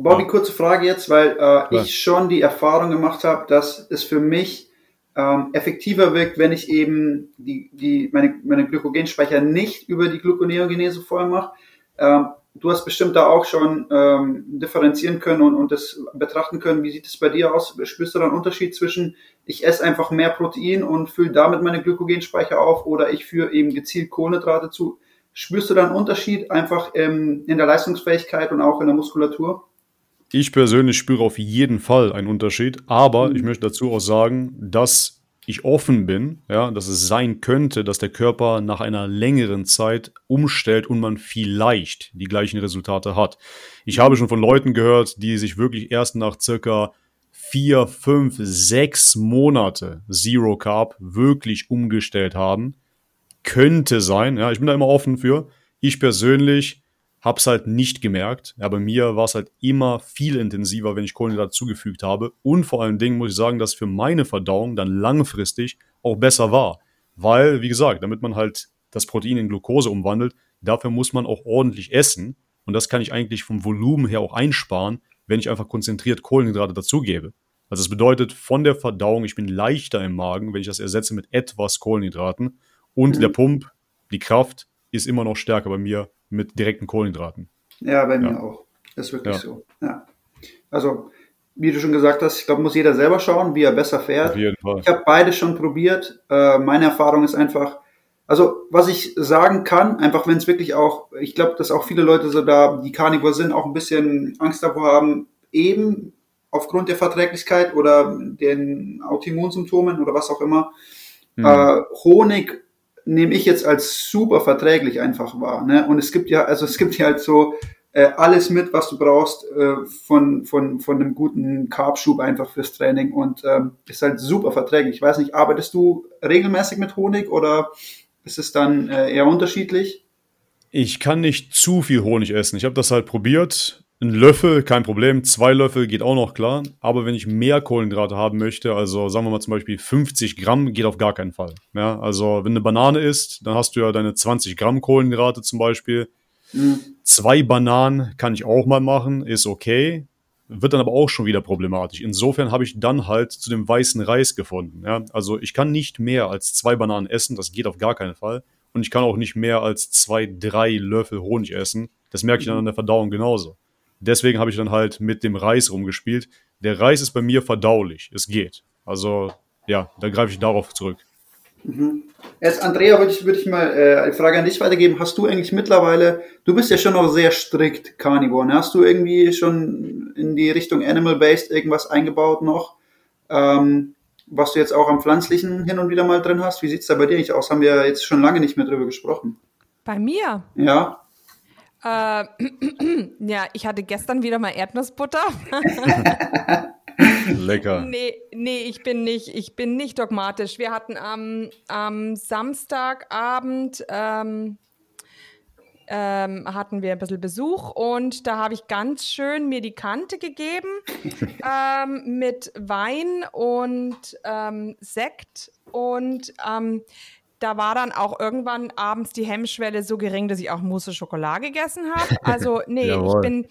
Speaker 2: Bobby, kurze Frage jetzt, weil äh, ich schon die Erfahrung gemacht habe, dass es für mich ähm, effektiver wirkt, wenn ich eben die, die, meine, meine Glykogenspeicher nicht über die Gluconeogenese voll mache. Ähm, du hast bestimmt da auch schon ähm, differenzieren können und, und das betrachten können. Wie sieht es bei dir aus? Spürst du da einen Unterschied zwischen, ich esse einfach mehr Protein und fülle damit meine Glykogenspeicher auf oder ich führe eben gezielt Kohlenhydrate zu? Spürst du da einen Unterschied einfach ähm, in der Leistungsfähigkeit und auch in der Muskulatur?
Speaker 3: Ich persönlich spüre auf jeden Fall einen Unterschied, aber mhm. ich möchte dazu auch sagen, dass ich offen bin, ja, dass es sein könnte, dass der Körper nach einer längeren Zeit umstellt und man vielleicht die gleichen Resultate hat. Ich habe schon von Leuten gehört, die sich wirklich erst nach circa vier, fünf, sechs Monate Zero Carb wirklich umgestellt haben. Könnte sein, ja, ich bin da immer offen für. Ich persönlich Hab's halt nicht gemerkt. Ja, bei mir war es halt immer viel intensiver, wenn ich Kohlenhydrate zugefügt habe. Und vor allen Dingen muss ich sagen, dass für meine Verdauung dann langfristig auch besser war. Weil, wie gesagt, damit man halt das Protein in Glucose umwandelt, dafür muss man auch ordentlich essen. Und das kann ich eigentlich vom Volumen her auch einsparen, wenn ich einfach konzentriert Kohlenhydrate dazugebe. Also das bedeutet von der Verdauung, ich bin leichter im Magen, wenn ich das ersetze mit etwas Kohlenhydraten. Und mhm. der Pump, die Kraft, ist immer noch stärker bei mir mit direkten Kohlenhydraten.
Speaker 2: Ja, bei mir ja. auch. Das ist wirklich ja. so. Ja. Also, wie du schon gesagt hast, ich glaube, muss jeder selber schauen, wie er besser fährt. Auf jeden Fall. Ich habe beide schon probiert. Äh, meine Erfahrung ist einfach, also was ich sagen kann, einfach wenn es wirklich auch, ich glaube, dass auch viele Leute so da, die Carnivore sind, auch ein bisschen Angst davor haben, eben aufgrund der Verträglichkeit oder den Autoimmunsymptomen oder was auch immer, mhm. äh, Honig nehme ich jetzt als super verträglich einfach wahr. Ne? Und es gibt ja, also es gibt ja halt so äh, alles mit, was du brauchst äh, von, von, von einem guten Carbschub einfach fürs Training und ähm, ist halt super verträglich. Ich weiß nicht, arbeitest du regelmäßig mit Honig oder ist es dann äh, eher unterschiedlich?
Speaker 3: Ich kann nicht zu viel Honig essen. Ich habe das halt probiert. Ein Löffel, kein Problem. Zwei Löffel geht auch noch klar. Aber wenn ich mehr Kohlenhydrate haben möchte, also sagen wir mal zum Beispiel 50 Gramm, geht auf gar keinen Fall. Ja, also wenn eine Banane isst, dann hast du ja deine 20 Gramm Kohlenhydrate zum Beispiel. Mhm. Zwei Bananen kann ich auch mal machen, ist okay. Wird dann aber auch schon wieder problematisch. Insofern habe ich dann halt zu dem weißen Reis gefunden. Ja, also ich kann nicht mehr als zwei Bananen essen, das geht auf gar keinen Fall. Und ich kann auch nicht mehr als zwei, drei Löffel Honig essen. Das merke ich dann an der Verdauung genauso. Deswegen habe ich dann halt mit dem Reis rumgespielt. Der Reis ist bei mir verdaulich. Es geht. Also ja, da greife ich darauf zurück.
Speaker 2: Mhm. Jetzt, Andrea, würde ich, würde ich mal äh, eine Frage an dich weitergeben. Hast du eigentlich mittlerweile, du bist ja schon noch sehr strikt Carnivore, ne? hast du irgendwie schon in die Richtung Animal-Based irgendwas eingebaut noch, ähm, was du jetzt auch am Pflanzlichen hin und wieder mal drin hast? Wie sieht es da bei dir nicht aus? Haben wir jetzt schon lange nicht mehr drüber gesprochen.
Speaker 4: Bei mir?
Speaker 2: Ja.
Speaker 4: Äh, ja, ich hatte gestern wieder mal Erdnussbutter.
Speaker 3: Lecker.
Speaker 4: Nee, nee, ich bin nicht, ich bin nicht dogmatisch. Wir hatten am, am Samstagabend ähm, ähm, hatten wir ein bisschen Besuch und da habe ich ganz schön mir die Kante gegeben ähm, mit Wein und ähm, Sekt und ähm, da war dann auch irgendwann abends die Hemmschwelle so gering, dass ich auch Mousse Schokolade gegessen habe. Also nee, ich bin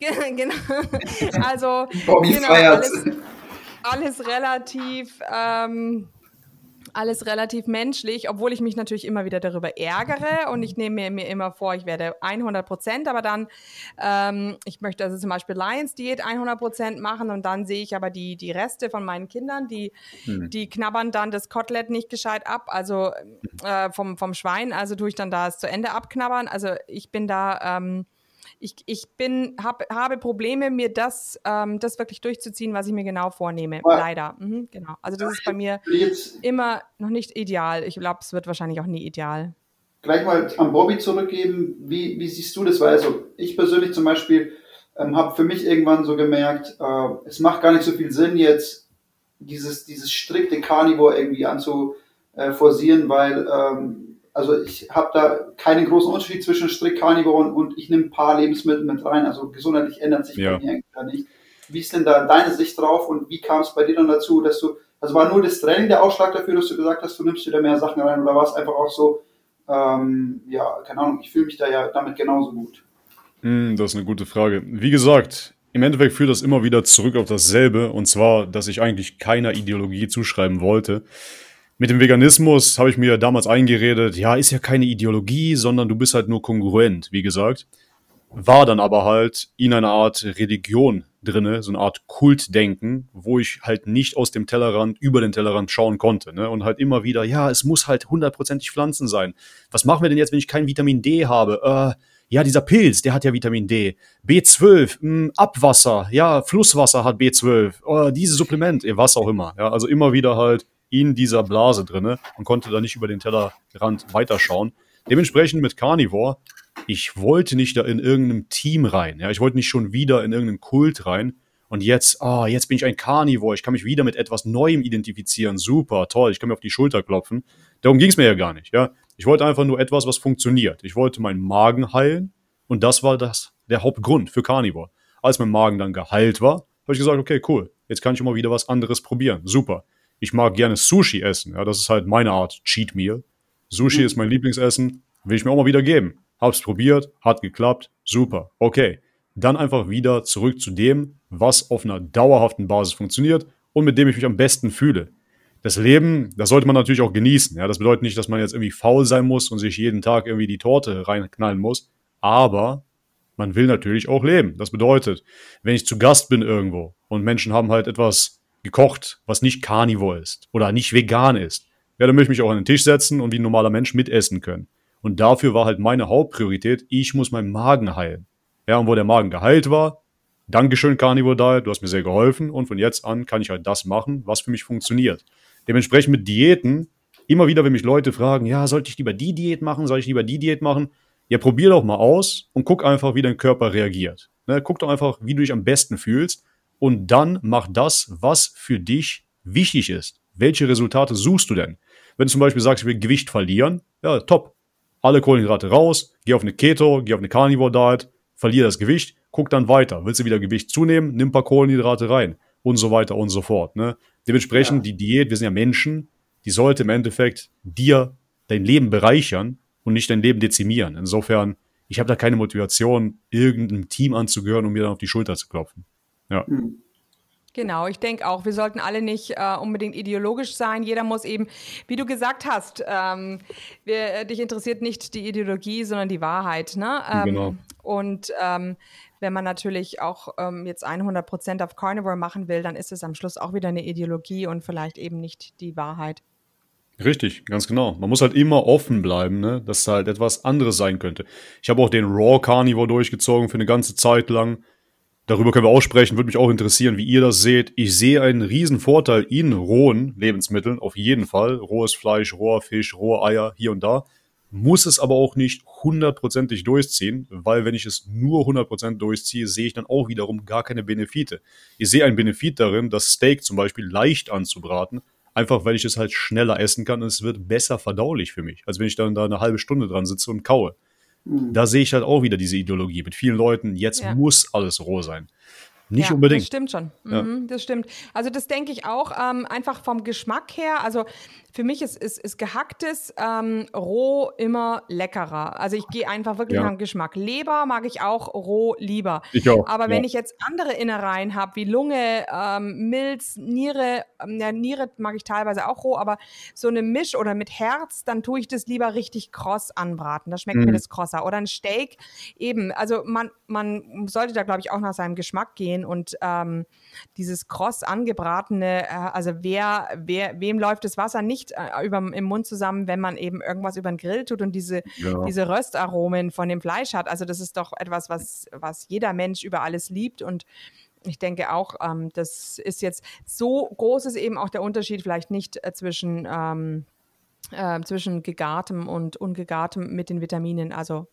Speaker 4: genau, also genau, alles, alles relativ ähm, alles relativ menschlich, obwohl ich mich natürlich immer wieder darüber ärgere und ich nehme mir, immer vor, ich werde 100 Prozent, aber dann, ähm, ich möchte also zum Beispiel Lions Diät 100 Prozent machen und dann sehe ich aber die, die Reste von meinen Kindern, die, hm. die knabbern dann das Kotelett nicht gescheit ab, also äh, vom, vom Schwein, also tue ich dann das zu Ende abknabbern. Also ich bin da, ähm, ich, ich bin, hab, habe Probleme, mir das, ähm, das wirklich durchzuziehen, was ich mir genau vornehme. Aber Leider. Mhm, genau. Also das ist bei mir immer noch nicht ideal. Ich glaube, es wird wahrscheinlich auch nie ideal.
Speaker 2: Gleich mal an Bobby zurückgeben. Wie, wie siehst du das? Weil also ich persönlich zum Beispiel ähm, habe für mich irgendwann so gemerkt, äh, es macht gar nicht so viel Sinn, jetzt dieses, dieses strikte Carnivore irgendwie anzuforcieren, weil ähm, also ich habe da keinen großen Unterschied zwischen Strict Carnivore und ich nehme ein paar Lebensmittel mit rein. Also gesundheitlich ändert sich ja. bei mir gar nicht. Wie ist denn da deine Sicht drauf und wie kam es bei dir dann dazu, dass du, also war nur das Training der Ausschlag dafür, dass du gesagt hast, du nimmst wieder mehr Sachen rein oder war es einfach auch so, ähm, ja, keine Ahnung, ich fühle mich da ja damit genauso gut.
Speaker 3: Mm, das ist eine gute Frage. Wie gesagt, im Endeffekt führt das immer wieder zurück auf dasselbe und zwar, dass ich eigentlich keiner Ideologie zuschreiben wollte mit dem Veganismus habe ich mir damals eingeredet, ja, ist ja keine Ideologie, sondern du bist halt nur kongruent, wie gesagt. War dann aber halt in einer Art Religion drinne, so eine Art Kultdenken, wo ich halt nicht aus dem Tellerrand über den Tellerrand schauen konnte, ne? Und halt immer wieder, ja, es muss halt hundertprozentig Pflanzen sein. Was machen wir denn jetzt, wenn ich kein Vitamin D habe? Äh, ja, dieser Pilz, der hat ja Vitamin D. B12, mh, Abwasser, ja, Flusswasser hat B12, äh, dieses Supplement, was auch immer. Ja, also immer wieder halt in dieser Blase drinne und konnte da nicht über den Tellerrand weiterschauen. Dementsprechend mit Carnivore, ich wollte nicht da in irgendeinem Team rein. Ja, ich wollte nicht schon wieder in irgendeinen Kult rein. Und jetzt, ah, oh, jetzt bin ich ein Carnivore. Ich kann mich wieder mit etwas Neuem identifizieren. Super, toll. Ich kann mir auf die Schulter klopfen. Darum ging es mir ja gar nicht. Ja, ich wollte einfach nur etwas, was funktioniert. Ich wollte meinen Magen heilen. Und das war das, der Hauptgrund für Carnivore. Als mein Magen dann geheilt war, habe ich gesagt, okay, cool. Jetzt kann ich immer wieder was anderes probieren. Super. Ich mag gerne Sushi essen. Ja, das ist halt meine Art Cheat Meal. Sushi mhm. ist mein Lieblingsessen. Will ich mir auch mal wieder geben. Hab's probiert, hat geklappt, super. Okay. Dann einfach wieder zurück zu dem, was auf einer dauerhaften Basis funktioniert und mit dem ich mich am besten fühle. Das Leben, das sollte man natürlich auch genießen. Ja, das bedeutet nicht, dass man jetzt irgendwie faul sein muss und sich jeden Tag irgendwie die Torte reinknallen muss. Aber man will natürlich auch leben. Das bedeutet, wenn ich zu Gast bin irgendwo und Menschen haben halt etwas gekocht, was nicht Carnivore ist oder nicht vegan ist, ja, dann möchte ich mich auch an den Tisch setzen und wie ein normaler Mensch mitessen können. Und dafür war halt meine Hauptpriorität, ich muss meinen Magen heilen. Ja, und wo der Magen geheilt war, Dankeschön, Carnivore Diet, du hast mir sehr geholfen und von jetzt an kann ich halt das machen, was für mich funktioniert. Dementsprechend mit Diäten, immer wieder, wenn mich Leute fragen, ja, sollte ich lieber die Diät machen, soll ich lieber die Diät machen? Ja, probier doch mal aus und guck einfach, wie dein Körper reagiert. Ne, guck doch einfach, wie du dich am besten fühlst und dann mach das, was für dich wichtig ist. Welche Resultate suchst du denn? Wenn du zum Beispiel sagst, ich will Gewicht verlieren, ja, top. Alle Kohlenhydrate raus, geh auf eine Keto, geh auf eine Carnivore Diet, verliere das Gewicht, guck dann weiter. Willst du wieder Gewicht zunehmen, nimm ein paar Kohlenhydrate rein und so weiter und so fort. Ne? Dementsprechend ja. die Diät, wir sind ja Menschen, die sollte im Endeffekt dir dein Leben bereichern und nicht dein Leben dezimieren. Insofern, ich habe da keine Motivation, irgendeinem Team anzugehören, um mir dann auf die Schulter zu klopfen. Ja. Hm.
Speaker 4: Genau, ich denke auch, wir sollten alle nicht äh, unbedingt ideologisch sein. Jeder muss eben, wie du gesagt hast, ähm, wir, äh, dich interessiert nicht die Ideologie, sondern die Wahrheit. Ne? Ähm, genau. Und ähm, wenn man natürlich auch ähm, jetzt 100 Prozent auf Carnivore machen will, dann ist es am Schluss auch wieder eine Ideologie und vielleicht eben nicht die Wahrheit.
Speaker 3: Richtig, ganz genau. Man muss halt immer offen bleiben, ne? dass es halt etwas anderes sein könnte. Ich habe auch den Raw Carnivore durchgezogen für eine ganze Zeit lang Darüber können wir auch sprechen, würde mich auch interessieren, wie ihr das seht. Ich sehe einen riesen Vorteil in rohen Lebensmitteln, auf jeden Fall. Rohes Fleisch, roher Fisch, rohe Eier, hier und da. Muss es aber auch nicht hundertprozentig durchziehen, weil wenn ich es nur hundertprozentig durchziehe, sehe ich dann auch wiederum gar keine Benefite. Ich sehe einen Benefit darin, das Steak zum Beispiel leicht anzubraten, einfach weil ich es halt schneller essen kann und es wird besser verdaulich für mich, als wenn ich dann da eine halbe Stunde dran sitze und kaue. Mhm. Da sehe ich halt auch wieder diese Ideologie mit vielen Leuten, jetzt ja. muss alles roh sein. Nicht
Speaker 4: ja,
Speaker 3: unbedingt.
Speaker 4: Das stimmt schon. Ja. Mhm, das stimmt. Also das denke ich auch ähm, einfach vom Geschmack her. Also für mich ist, ist, ist gehacktes ähm, roh immer leckerer. Also ich gehe einfach wirklich ja. nach dem Geschmack. Leber mag ich auch roh lieber.
Speaker 3: Ich auch.
Speaker 4: Aber wenn ich jetzt andere Innereien habe, wie Lunge, ähm, Milz, Niere, ähm, ja, Niere mag ich teilweise auch roh, aber so eine Misch oder mit Herz, dann tue ich das lieber richtig kross anbraten. Da schmeckt mhm. mir das krosser. Oder ein Steak eben. Also man, man sollte da, glaube ich, auch nach seinem Geschmack gehen und ähm, dieses kross angebratene, äh, also wer, wer, wem läuft das Wasser nicht nicht äh, über, im Mund zusammen, wenn man eben irgendwas über den Grill tut und diese, ja. diese Röstaromen von dem Fleisch hat. Also das ist doch etwas, was, was jeder Mensch über alles liebt und ich denke auch, ähm, das ist jetzt so groß ist eben auch der Unterschied vielleicht nicht äh, zwischen, ähm, äh, zwischen gegartem und ungegartem mit den Vitaminen, also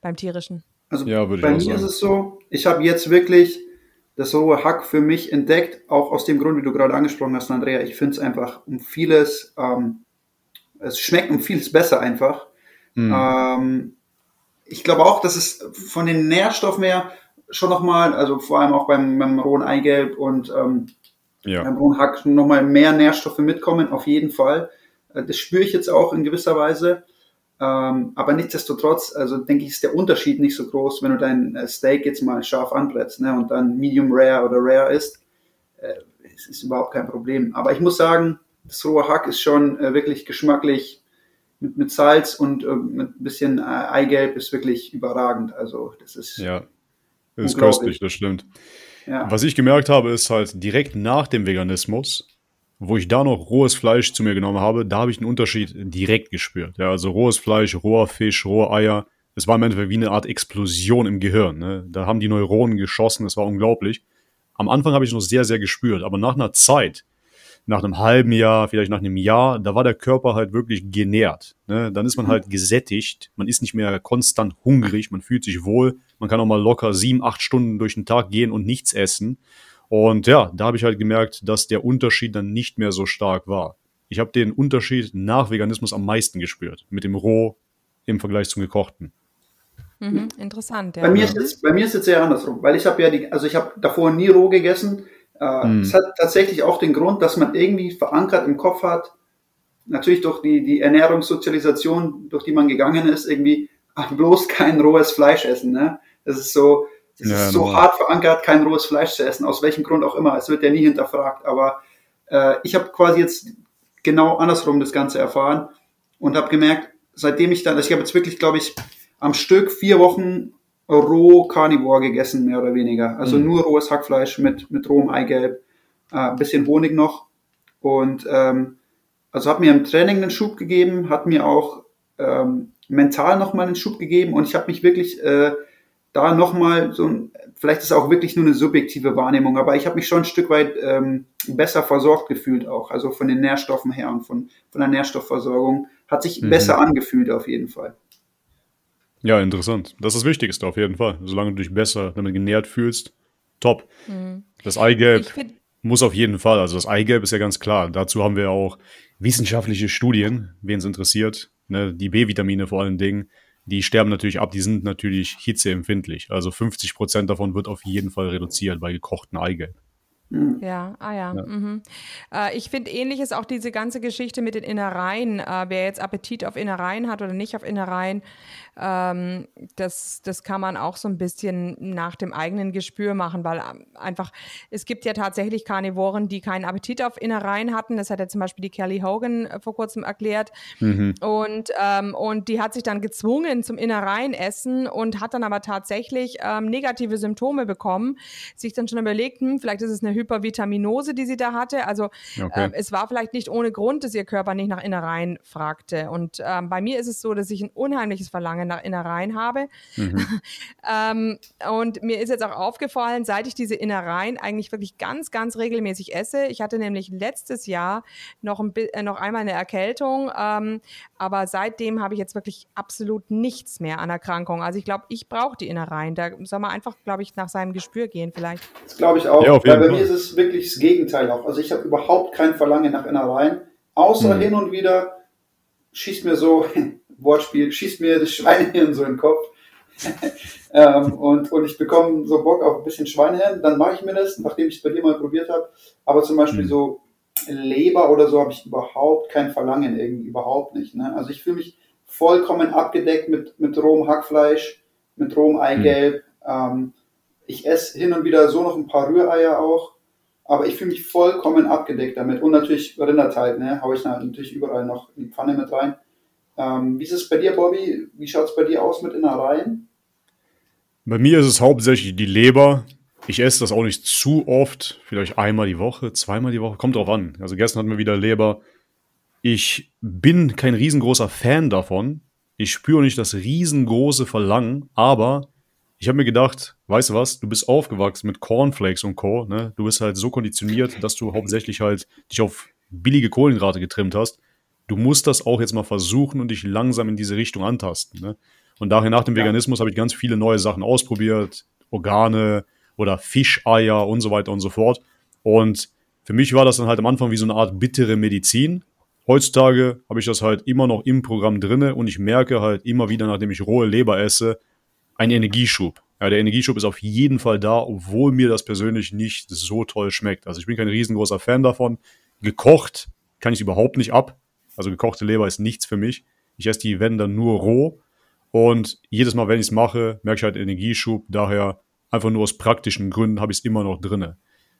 Speaker 4: beim tierischen.
Speaker 2: Also ja, bei mir sagen. ist es so, ich habe jetzt wirklich das rohe Hack für mich entdeckt, auch aus dem Grund, wie du gerade angesprochen hast, Andrea. Ich finde es einfach um vieles, ähm, es schmeckt um vieles besser einfach. Mhm. Ähm, ich glaube auch, dass es von den Nährstoffen her schon nochmal, also vor allem auch beim, beim rohen Eigelb und ähm, ja. beim rohen Hack nochmal mehr Nährstoffe mitkommen, auf jeden Fall. Äh, das spüre ich jetzt auch in gewisser Weise. Ähm, aber nichtsdestotrotz, also denke ich, ist der Unterschied nicht so groß, wenn du dein äh, Steak jetzt mal scharf anbrätst ne, und dann Medium Rare oder Rare isst. Äh, es ist überhaupt kein Problem. Aber ich muss sagen, das rohe Hack ist schon äh, wirklich geschmacklich mit, mit Salz und äh, mit ein bisschen äh, Eigelb ist wirklich überragend. Also das ist
Speaker 3: ja, das ist köstlich, das stimmt. Ja. Was ich gemerkt habe, ist halt direkt nach dem Veganismus wo ich da noch rohes Fleisch zu mir genommen habe, da habe ich einen Unterschied direkt gespürt. Ja, also rohes Fleisch, roher Fisch, rohe Eier. Es war im Endeffekt wie eine Art Explosion im Gehirn. Ne? Da haben die Neuronen geschossen, es war unglaublich. Am Anfang habe ich noch sehr, sehr gespürt, aber nach einer Zeit, nach einem halben Jahr, vielleicht nach einem Jahr, da war der Körper halt wirklich genährt. Ne? Dann ist man halt gesättigt, man ist nicht mehr konstant hungrig, man fühlt sich wohl, man kann auch mal locker sieben, acht Stunden durch den Tag gehen und nichts essen. Und ja, da habe ich halt gemerkt, dass der Unterschied dann nicht mehr so stark war. Ich habe den Unterschied nach Veganismus am meisten gespürt, mit dem Roh im Vergleich zum gekochten.
Speaker 4: Mhm, interessant,
Speaker 2: ja. Bei mir, ist jetzt, bei mir ist es sehr andersrum, weil ich habe ja die, also ich habe davor nie roh gegessen. Äh, mhm. Es hat tatsächlich auch den Grund, dass man irgendwie verankert im Kopf hat, natürlich durch die, die Ernährungssozialisation, durch die man gegangen ist, irgendwie ach, bloß kein rohes Fleisch essen. Ne? Das ist so, es ja, ist so normal. hart verankert, kein rohes Fleisch zu essen, aus welchem Grund auch immer. Es wird ja nie hinterfragt. Aber äh, ich habe quasi jetzt genau andersrum das Ganze erfahren und habe gemerkt, seitdem ich dann, also ich habe jetzt wirklich, glaube ich, am Stück vier Wochen roh Carnivore gegessen, mehr oder weniger. Also mhm. nur rohes Hackfleisch mit, mit rohem Eigelb, äh, bisschen Honig noch. Und ähm, also hat mir im Training einen Schub gegeben, hat mir auch ähm, mental nochmal einen Schub gegeben und ich habe mich wirklich äh, da nochmal so ein, vielleicht ist es auch wirklich nur eine subjektive Wahrnehmung, aber ich habe mich schon ein Stück weit ähm, besser versorgt gefühlt auch, also von den Nährstoffen her und von, von der Nährstoffversorgung. Hat sich mhm. besser angefühlt auf jeden Fall.
Speaker 3: Ja, interessant. Das ist das Wichtigste auf jeden Fall. Solange du dich besser damit genährt fühlst, top. Mhm. Das Eigelb muss auf jeden Fall, also das Eigelb ist ja ganz klar. Dazu haben wir auch wissenschaftliche Studien, wen es interessiert. Ne? Die B-Vitamine vor allen Dingen die sterben natürlich ab, die sind natürlich hitzeempfindlich. Also 50 Prozent davon wird auf jeden Fall reduziert bei gekochten Eigelb.
Speaker 4: Ja, ah ja. ja. Mhm. Äh, ich finde ähnlich ist auch diese ganze Geschichte mit den Innereien. Äh, wer jetzt Appetit auf Innereien hat oder nicht auf Innereien, ähm, das, das kann man auch so ein bisschen nach dem eigenen Gespür machen, weil ähm, einfach, es gibt ja tatsächlich Karnivoren, die keinen Appetit auf Innereien hatten. Das hat ja zum Beispiel die Kelly Hogan äh, vor kurzem erklärt. Mhm. Und, ähm, und die hat sich dann gezwungen zum Innereienessen und hat dann aber tatsächlich ähm, negative Symptome bekommen, sich dann schon überlegt, hm, vielleicht ist es eine Hypervitaminose, die sie da hatte. Also okay. ähm, es war vielleicht nicht ohne Grund, dass ihr Körper nicht nach Innereien fragte. Und ähm, bei mir ist es so, dass ich ein unheimliches Verlangen Innereien habe. Mhm. ähm, und mir ist jetzt auch aufgefallen, seit ich diese Innereien eigentlich wirklich ganz, ganz regelmäßig esse. Ich hatte nämlich letztes Jahr noch, ein, äh, noch einmal eine Erkältung, ähm, aber seitdem habe ich jetzt wirklich absolut nichts mehr an Erkrankung. Also ich glaube, ich brauche die Innereien. Da soll man einfach, glaube ich, nach seinem Gespür gehen vielleicht.
Speaker 2: Das glaube ich auch. Ja, Weil bei mir ist es wirklich das Gegenteil auch. Also ich habe überhaupt kein Verlangen nach Innereien, außer mhm. hin und wieder schießt mir so Wortspiel, schießt mir das Schweinehirn so in den Kopf. ähm, und, und ich bekomme so Bock auf ein bisschen Schweinehirn, dann mache ich mir das, nachdem ich es bei dir mal probiert habe. Aber zum Beispiel mhm. so Leber oder so habe ich überhaupt kein Verlangen irgendwie, überhaupt nicht. Ne? Also ich fühle mich vollkommen abgedeckt mit, mit rohem Hackfleisch, mit rohem Eigelb. Mhm. Ähm, ich esse hin und wieder so noch ein paar Rühreier auch, aber ich fühle mich vollkommen abgedeckt damit. Und natürlich Rinderteig, ne, habe ich natürlich überall noch in die Pfanne mit rein. Ähm, wie ist es bei dir, Bobby? Wie schaut es bei dir aus mit Innereien?
Speaker 3: Bei mir ist es hauptsächlich die Leber. Ich esse das auch nicht zu oft, vielleicht einmal die Woche, zweimal die Woche, kommt drauf an. Also gestern hatten wir wieder Leber. Ich bin kein riesengroßer Fan davon. Ich spüre nicht das riesengroße Verlangen, aber ich habe mir gedacht, weißt du was, du bist aufgewachsen mit Cornflakes und Co. Ne? Du bist halt so konditioniert, dass du hauptsächlich halt dich auf billige Kohlenhydrate getrimmt hast. Du musst das auch jetzt mal versuchen und dich langsam in diese Richtung antasten. Ne? Und daher nach dem ja. Veganismus habe ich ganz viele neue Sachen ausprobiert, Organe oder Fischeier und so weiter und so fort. Und für mich war das dann halt am Anfang wie so eine Art bittere Medizin, Heutzutage habe ich das halt immer noch im Programm drinne und ich merke halt immer wieder, nachdem ich rohe Leber esse, einen Energieschub. Ja, der Energieschub ist auf jeden Fall da, obwohl mir das persönlich nicht so toll schmeckt. Also ich bin kein riesengroßer Fan davon. Gekocht kann ich überhaupt nicht ab. Also gekochte Leber ist nichts für mich. Ich esse die, wenn dann nur roh. Und jedes Mal, wenn ich es mache, merke ich halt Energieschub. Daher einfach nur aus praktischen Gründen habe ich es immer noch drinne.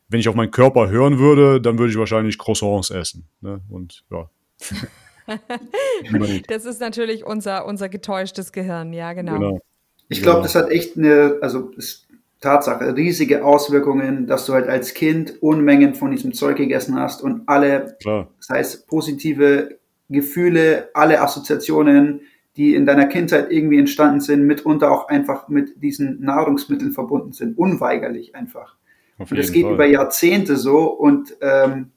Speaker 3: Wenn ich auf meinen Körper hören würde, dann würde ich wahrscheinlich Croissants essen. Ne? Und ja,
Speaker 4: das ist natürlich unser, unser getäuschtes Gehirn, ja, genau. genau.
Speaker 2: Ich glaube, das hat echt eine, also ist Tatsache, riesige Auswirkungen, dass du halt als Kind Unmengen von diesem Zeug gegessen hast und alle, Klar. sei es positive Gefühle, alle Assoziationen, die in deiner Kindheit irgendwie entstanden sind, mitunter auch einfach mit diesen Nahrungsmitteln verbunden sind, unweigerlich einfach. Und das geht Fall. über Jahrzehnte so und ähm,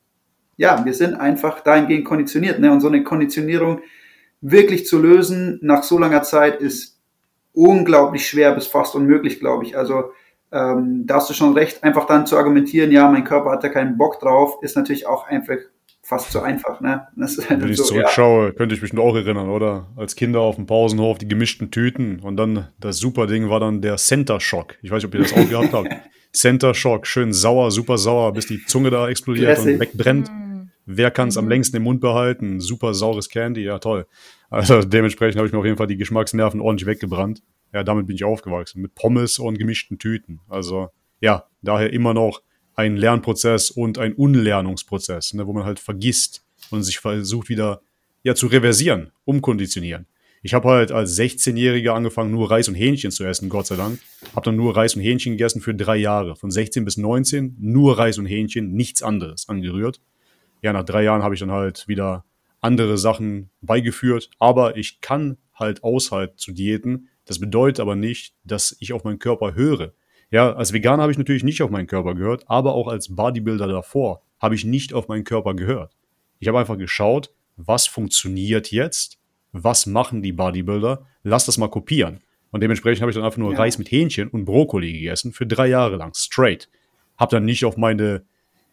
Speaker 2: ja, wir sind einfach dahingehend konditioniert. Ne? Und so eine Konditionierung wirklich zu lösen nach so langer Zeit ist unglaublich schwer bis fast unmöglich, glaube ich. Also ähm, da hast du schon recht, einfach dann zu argumentieren, ja, mein Körper hat da keinen Bock drauf, ist natürlich auch einfach fast zu einfach. Ne?
Speaker 3: Das ist halt Wenn ich so, zurückschaue, ja. könnte ich mich noch erinnern, oder? Als Kinder auf dem Pausenhof die gemischten Tüten und dann das super Ding war dann der Center Shock. Ich weiß nicht, ob ihr das auch gehabt habt. Center Shock, schön sauer, super sauer, bis die Zunge da explodiert Classic. und wegbrennt. Mm. Wer kann es mhm. am längsten im Mund behalten? Super saures Candy, ja toll. Also dementsprechend habe ich mir auf jeden Fall die Geschmacksnerven ordentlich weggebrannt. Ja, damit bin ich aufgewachsen. Mit Pommes und gemischten Tüten. Also ja, daher immer noch ein Lernprozess und ein Unlernungsprozess, ne, wo man halt vergisst und sich versucht wieder ja, zu reversieren, umkonditionieren. Ich habe halt als 16-Jähriger angefangen, nur Reis und Hähnchen zu essen, Gott sei Dank. Habe dann nur Reis und Hähnchen gegessen für drei Jahre. Von 16 bis 19 nur Reis und Hähnchen, nichts anderes angerührt ja, nach drei Jahren habe ich dann halt wieder andere Sachen beigeführt. Aber ich kann halt aushalten zu Diäten. Das bedeutet aber nicht, dass ich auf meinen Körper höre. Ja, als Veganer habe ich natürlich nicht auf meinen Körper gehört, aber auch als Bodybuilder davor habe ich nicht auf meinen Körper gehört. Ich habe einfach geschaut, was funktioniert jetzt, was machen die Bodybuilder, lass das mal kopieren. Und dementsprechend habe ich dann einfach nur ja. Reis mit Hähnchen und Brokkoli gegessen für drei Jahre lang, straight. Habe dann nicht auf meine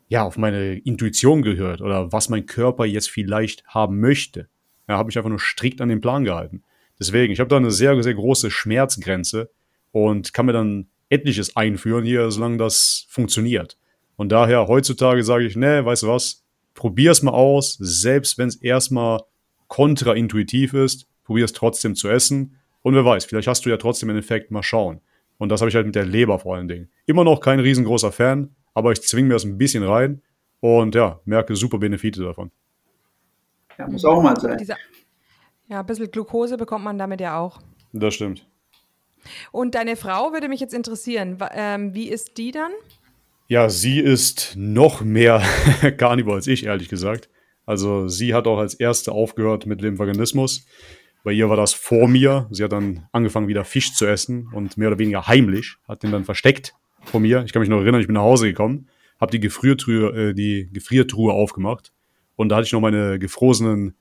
Speaker 3: ja, auf meine Intuition gehört oder was mein Körper jetzt vielleicht haben möchte. Ja, habe ich einfach nur strikt an den Plan gehalten. Deswegen, ich habe da eine sehr, sehr große Schmerzgrenze und kann mir dann etliches einführen hier, solange das funktioniert. Und daher heutzutage sage ich, ne, weißt du was, probier's mal aus, selbst wenn es erstmal kontraintuitiv ist, probier es trotzdem zu essen. Und wer weiß, vielleicht hast du ja trotzdem einen Effekt, mal schauen. Und das habe ich halt mit der Leber vor allen Dingen. Immer noch kein riesengroßer Fan, aber ich zwinge mir das ein bisschen rein und ja, merke super Benefite davon.
Speaker 2: Ja, muss auch mal sein.
Speaker 4: Ja, ein bisschen Glucose bekommt man damit ja auch.
Speaker 3: Das stimmt.
Speaker 4: Und deine Frau würde mich jetzt interessieren, ähm, wie ist die dann?
Speaker 3: Ja, sie ist noch mehr Carnivore als ich, ehrlich gesagt. Also sie hat auch als erste aufgehört mit dem Veganismus. Bei ihr war das vor mir. Sie hat dann angefangen, wieder Fisch zu essen und mehr oder weniger heimlich, hat den dann versteckt von mir. Ich kann mich noch erinnern, ich bin nach Hause gekommen, habe die Gefriertruhe, äh, die Gefriertruhe aufgemacht und da hatte ich noch meine gefrorenen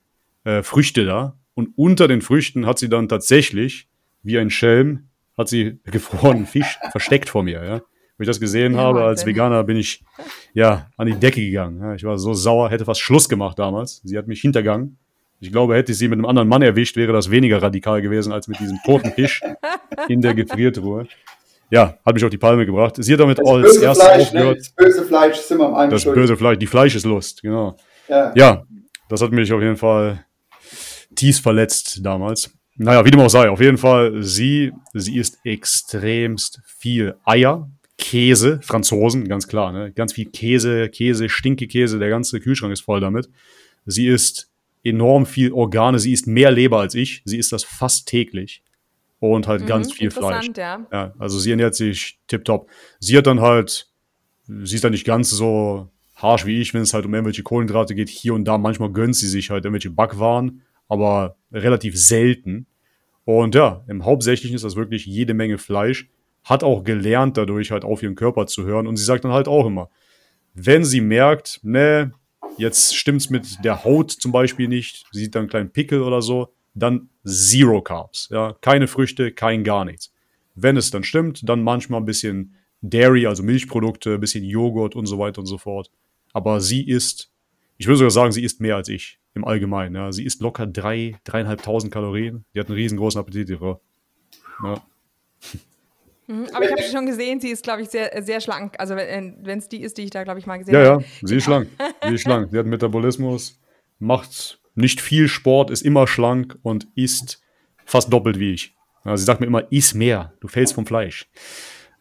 Speaker 3: äh, Früchte da. Und unter den Früchten hat sie dann tatsächlich, wie ein Schelm, hat sie gefrorenen Fisch versteckt vor mir. Ja. Wenn ich das gesehen ja, habe als Veganer, bin ich ja an die Decke gegangen. Ja. Ich war so sauer, hätte fast Schluss gemacht damals. Sie hat mich hintergangen Ich glaube, hätte ich sie mit einem anderen Mann erwischt, wäre das weniger radikal gewesen als mit diesem toten Fisch in der Gefriertruhe. Ja, hat mich auf die Palme gebracht. Sie hat damit
Speaker 2: Das
Speaker 3: als erstes
Speaker 2: Fleisch, ne?
Speaker 3: aufgehört.
Speaker 2: Das böse Fleisch sind wir am einen
Speaker 3: Das böse Fleisch, die Fleischeslust, genau.
Speaker 2: Ja.
Speaker 3: Ja, das hat mich auf jeden Fall tief verletzt damals. Naja, wie dem auch sei, auf jeden Fall, sie, sie isst extremst viel Eier, Käse, Franzosen, ganz klar, ne? Ganz viel Käse, Käse, Stinkekäse, der ganze Kühlschrank ist voll damit. Sie isst enorm viel Organe, sie isst mehr Leber als ich, sie isst das fast täglich. Und halt ganz
Speaker 4: Mhm,
Speaker 3: viel Fleisch.
Speaker 4: ja.
Speaker 3: Ja, also sie ernährt sich tipptopp. Sie hat dann halt, sie ist dann nicht ganz so harsh wie ich, wenn es halt um irgendwelche Kohlenhydrate geht. Hier und da, manchmal gönnt sie sich halt irgendwelche Backwaren, aber relativ selten. Und ja, im Hauptsächlichen ist das wirklich jede Menge Fleisch. Hat auch gelernt, dadurch halt auf ihren Körper zu hören. Und sie sagt dann halt auch immer, wenn sie merkt, ne, jetzt stimmt's mit der Haut zum Beispiel nicht, sie sieht dann einen kleinen Pickel oder so, dann Zero Carbs. Ja, keine Früchte, kein gar nichts. Wenn es dann stimmt, dann manchmal ein bisschen Dairy, also Milchprodukte, ein bisschen Joghurt und so weiter und so fort. Aber sie isst, ich würde sogar sagen, sie isst mehr als ich im Allgemeinen. Ja. Sie isst locker drei, dreieinhalbtausend Kalorien. Die hat einen riesengroßen Appetit, die Frau. Ja.
Speaker 4: Mhm, Aber ich habe schon gesehen, sie ist, glaube ich, sehr, sehr schlank. Also wenn es die ist, die ich da, glaube ich, mal gesehen
Speaker 3: Ja, ja,
Speaker 4: habe.
Speaker 3: sie ist schlank. Sie ist schlank. Sie hat Metabolismus, macht nicht viel Sport, ist immer schlank und isst fast doppelt wie ich. Ja, sie sagt mir immer, iss mehr, du fällst vom Fleisch.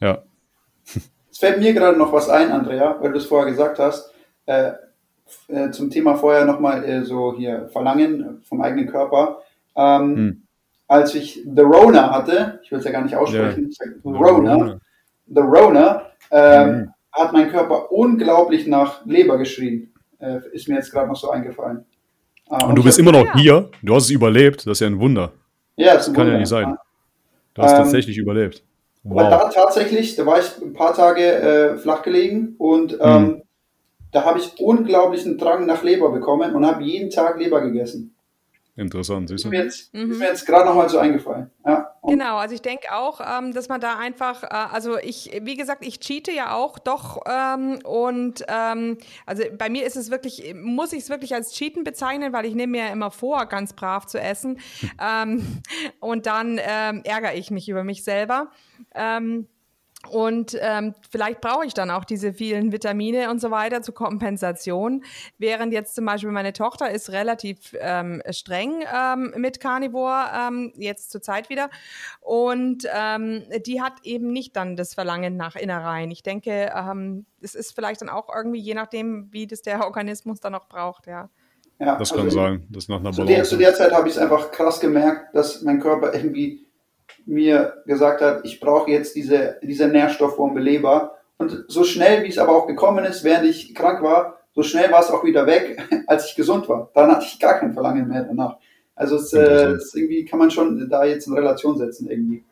Speaker 3: Ja,
Speaker 2: Es fällt mir gerade noch was ein, Andrea, weil du es vorher gesagt hast. Äh, äh, zum Thema vorher nochmal äh, so hier Verlangen vom eigenen Körper. Ähm,
Speaker 3: Hm.
Speaker 2: Als ich The Rona hatte, ich will es ja gar nicht aussprechen,
Speaker 3: Ja.
Speaker 2: sag Rona, The Rona, ähm,
Speaker 3: Mhm.
Speaker 2: hat mein Körper unglaublich nach Leber geschrien. Äh, ist mir jetzt gerade noch so eingefallen. Äh,
Speaker 3: Und du bist immer noch
Speaker 4: Ja.
Speaker 3: hier, du hast es überlebt, das ist ja ein Wunder.
Speaker 2: Ja, ist ein
Speaker 3: Kann ja
Speaker 2: Wunder.
Speaker 3: nicht sein. Du hast
Speaker 2: Ähm,
Speaker 3: tatsächlich überlebt.
Speaker 2: Aber
Speaker 3: Wow.
Speaker 2: da tatsächlich, da war ich ein paar Tage äh, flach gelegen und ähm,
Speaker 3: Mhm.
Speaker 2: Da habe ich unglaublichen Drang nach Leber bekommen und habe jeden Tag Leber gegessen.
Speaker 3: Interessant, siehst
Speaker 2: Ist
Speaker 3: du?
Speaker 2: mir jetzt,
Speaker 4: Mhm.
Speaker 2: ist jetzt gerade nochmal so eingefallen. Ja.
Speaker 4: Genau, also ich denke auch, ähm, dass man da einfach, äh, also ich, wie gesagt, ich cheate ja auch doch ähm, und ähm, also bei mir ist es wirklich, muss ich es wirklich als Cheaten bezeichnen, weil ich nehme mir ja immer vor, ganz brav zu essen ähm, und dann ähm, ärgere ich mich über mich selber. Ähm, und ähm, vielleicht brauche ich dann auch diese vielen Vitamine und so weiter zur Kompensation. Während jetzt zum Beispiel meine Tochter ist relativ ähm, streng ähm, mit Carnivore, ähm, jetzt zur Zeit wieder. Und ähm, die hat eben nicht dann das Verlangen nach Innereien. Ich denke, ähm, es ist vielleicht dann auch irgendwie, je nachdem, wie das der Organismus dann auch braucht, ja.
Speaker 2: ja,
Speaker 3: Das kann
Speaker 2: also
Speaker 3: sein, das nach einer
Speaker 2: Zu der,
Speaker 3: Balance.
Speaker 2: zu der Zeit habe ich es einfach krass gemerkt, dass mein Körper irgendwie mir gesagt hat, ich brauche jetzt diese, diese Nährstoffbombe Leber. Und so schnell, wie es aber auch gekommen ist, während ich krank war, so schnell war es auch wieder weg, als ich gesund war. Dann hatte ich gar kein Verlangen mehr danach. Also es, äh, es irgendwie kann man schon da jetzt in Relation setzen irgendwie.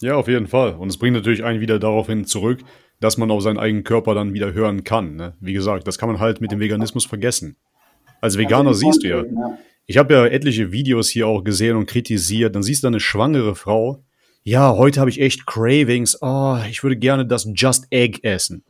Speaker 3: Ja, auf jeden Fall. Und es bringt natürlich einen wieder daraufhin zurück, dass man auf seinen eigenen Körper dann wieder hören kann. Ne? Wie gesagt, das kann man halt mit dem Veganismus vergessen. Als Veganer siehst du ja. Ich habe ja etliche Videos hier auch gesehen und kritisiert. Dann siehst du eine schwangere Frau. Ja, heute habe ich echt Cravings. Oh, ich würde gerne das Just Egg essen.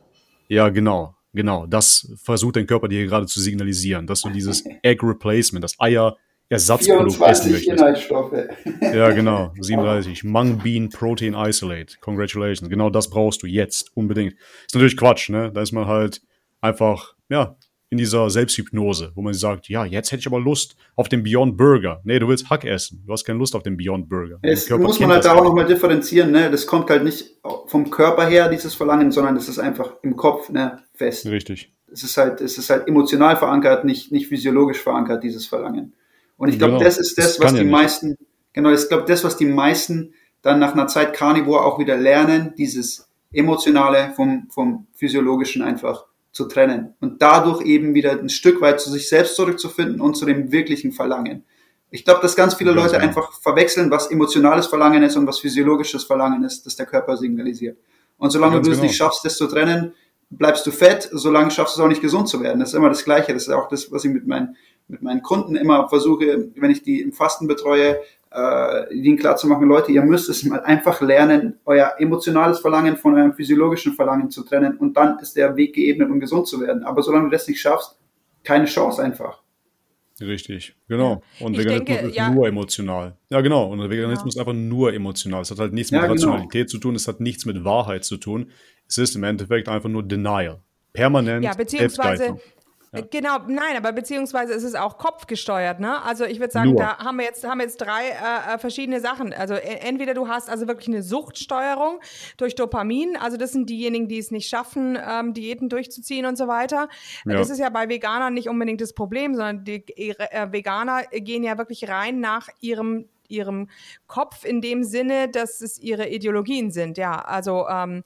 Speaker 3: Ja, genau, genau. Das versucht dein Körper dir gerade zu signalisieren, dass du dieses Egg Replacement, das Eier-Ersatzprodukt essen
Speaker 2: 24
Speaker 3: möchtest.
Speaker 2: Inhaltsstoffe.
Speaker 3: Ja, genau. 37. Mung Bean Protein Isolate. Congratulations. Genau das brauchst du jetzt unbedingt. Ist natürlich Quatsch, ne? Da ist man halt einfach, ja, in dieser Selbsthypnose, wo man sagt, ja, jetzt hätte ich aber Lust auf den Beyond Burger. Nee, du willst Hack essen. Du hast keine Lust auf den Beyond Burger.
Speaker 2: Es muss man halt da auch nochmal differenzieren, ne? Das kommt halt nicht vom Körper her, dieses Verlangen, sondern das ist einfach im Kopf, ne, fest.
Speaker 3: Richtig.
Speaker 2: Es ist halt, es ist halt emotional verankert, nicht, nicht physiologisch verankert, dieses Verlangen. Und ich glaube,
Speaker 3: Genau.
Speaker 2: das ist das,
Speaker 3: Das
Speaker 2: was die
Speaker 3: ja
Speaker 2: meisten, genau, ich glaube, das, was die meisten dann nach einer Zeit Carnivore auch wieder lernen, dieses emotionale vom, vom physiologischen einfach zu trennen und dadurch eben wieder ein Stück weit zu sich selbst zurückzufinden und zu dem wirklichen Verlangen. Ich glaube, dass ganz viele Leute
Speaker 3: genau.
Speaker 2: einfach verwechseln, was emotionales Verlangen ist und was physiologisches Verlangen ist, das der Körper signalisiert. Und solange
Speaker 3: Ganz
Speaker 2: du es
Speaker 3: genau.
Speaker 2: nicht schaffst, das zu trennen, bleibst du fett, solange schaffst du es auch nicht gesund zu werden. Das ist immer das Gleiche. Das ist auch das, was ich mit meinen, mit meinen Kunden immer versuche, wenn ich die im Fasten betreue, äh, ihnen klar zu machen, Leute, ihr müsst es mal einfach lernen, euer emotionales Verlangen von eurem physiologischen Verlangen zu trennen und dann ist der Weg geebnet, um gesund zu werden. Aber solange du das nicht schaffst, keine Chance einfach.
Speaker 3: Richtig, genau. Und
Speaker 4: Ich
Speaker 3: Veganismus
Speaker 4: denke,
Speaker 3: ist
Speaker 4: ja-
Speaker 3: nur emotional. Ja, genau. Und Veganismus ist einfach nur emotional. Es hat halt nichts mit
Speaker 2: Ja, genau.
Speaker 3: Rationalität zu tun, es hat nichts mit Wahrheit zu tun. Es ist im Endeffekt einfach nur Denial. Permanent
Speaker 4: Ja, beziehungsweise. Äh, genau, nein, aber beziehungsweise ist es auch kopfgesteuert, ne? Also ich würde sagen,
Speaker 3: Nur.
Speaker 4: da haben wir jetzt, haben wir jetzt drei äh, äh, verschiedene Sachen. Also e- entweder du hast also wirklich eine Suchtsteuerung durch Dopamin, also das sind diejenigen, die es nicht schaffen, ähm, Diäten durchzuziehen und so weiter.
Speaker 3: Ja.
Speaker 4: Das ist ja bei Veganern nicht unbedingt das Problem, sondern die äh, Veganer gehen ja wirklich rein nach ihrem ihrem Kopf in dem Sinne, dass es ihre Ideologien sind, ja. Also ähm,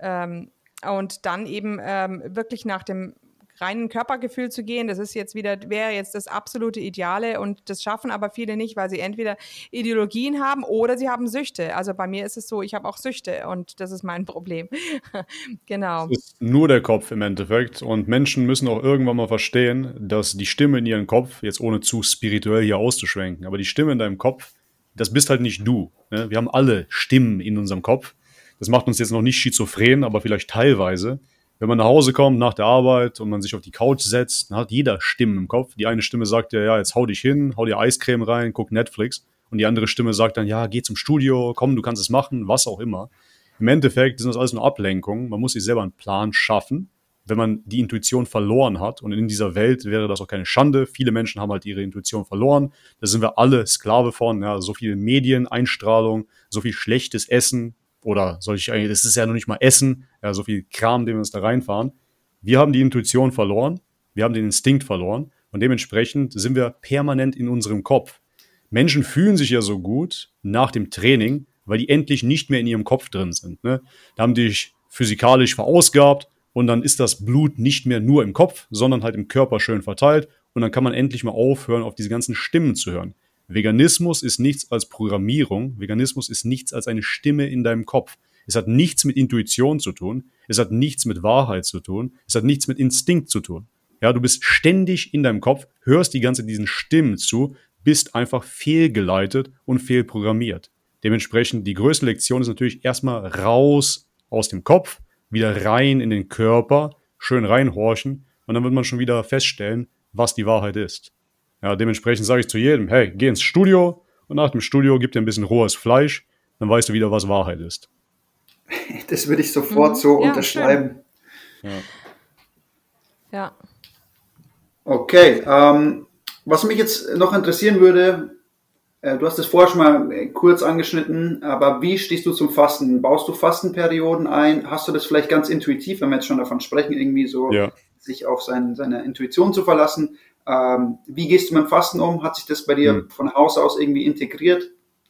Speaker 4: ähm, und dann eben ähm, wirklich nach dem reinen Körpergefühl zu gehen, das ist jetzt wieder, wäre jetzt das absolute Ideale und das schaffen aber viele nicht, weil sie entweder Ideologien haben oder sie haben Süchte. Also bei mir ist es so, ich habe auch Süchte und das ist mein Problem. genau.
Speaker 3: Es ist nur der Kopf im Endeffekt. Und Menschen müssen auch irgendwann mal verstehen, dass die Stimme in ihrem Kopf, jetzt ohne zu spirituell hier auszuschwenken, aber die Stimme in deinem Kopf, das bist halt nicht du. Ne? Wir haben alle Stimmen in unserem Kopf. Das macht uns jetzt noch nicht schizophren, aber vielleicht teilweise. Wenn man nach Hause kommt nach der Arbeit und man sich auf die Couch setzt, dann hat jeder Stimmen im Kopf. Die eine Stimme sagt ja, ja, jetzt hau dich hin, hau dir Eiscreme rein, guck Netflix. Und die andere Stimme sagt dann, ja, geh zum Studio, komm, du kannst es machen, was auch immer. Im Endeffekt sind das alles nur Ablenkungen. Man muss sich selber einen Plan schaffen. Wenn man die Intuition verloren hat, und in dieser Welt wäre das auch keine Schande, viele Menschen haben halt ihre Intuition verloren. Da sind wir alle Sklave von, ja, so viel Medien, Einstrahlung, so viel schlechtes Essen oder soll ich eigentlich, das ist ja noch nicht mal Essen, ja, so viel Kram, den wir uns da reinfahren. Wir haben die Intuition verloren, wir haben den Instinkt verloren und dementsprechend sind wir permanent in unserem Kopf. Menschen fühlen sich ja so gut nach dem Training, weil die endlich nicht mehr in ihrem Kopf drin sind. Ne? Da haben die sich physikalisch verausgabt und dann ist das Blut nicht mehr nur im Kopf, sondern halt im Körper schön verteilt und dann kann man endlich mal aufhören, auf diese ganzen Stimmen zu hören. Veganismus ist nichts als Programmierung, Veganismus ist nichts als eine Stimme in deinem Kopf. Es hat nichts mit Intuition zu tun, es hat nichts mit Wahrheit zu tun, es hat nichts mit Instinkt zu tun. Ja, du bist ständig in deinem Kopf, hörst die ganze diesen Stimmen zu, bist einfach fehlgeleitet und fehlprogrammiert. Dementsprechend die größte Lektion ist natürlich erstmal raus aus dem Kopf, wieder rein in den Körper, schön reinhorchen und dann wird man schon wieder feststellen, was die Wahrheit ist. Ja, dementsprechend sage ich zu jedem, hey, geh ins Studio und nach dem Studio gib dir ein bisschen rohes Fleisch, dann weißt du wieder, was Wahrheit ist.
Speaker 2: Das würde ich sofort
Speaker 4: Mhm.
Speaker 2: so
Speaker 4: Ja,
Speaker 2: unterschreiben.
Speaker 4: Ja.
Speaker 2: Okay, ähm, was mich jetzt noch interessieren würde, äh, du hast es vorher schon mal äh, kurz angeschnitten, aber wie stehst du zum Fasten? Baust du Fastenperioden ein? Hast du das vielleicht ganz intuitiv, wenn wir jetzt schon davon sprechen, irgendwie so
Speaker 3: Ja.
Speaker 2: sich auf sein, seine Intuition zu verlassen? Ähm, wie gehst du mit dem Fasten um? Hat sich das bei dir
Speaker 3: Hm.
Speaker 2: von Haus aus irgendwie integriert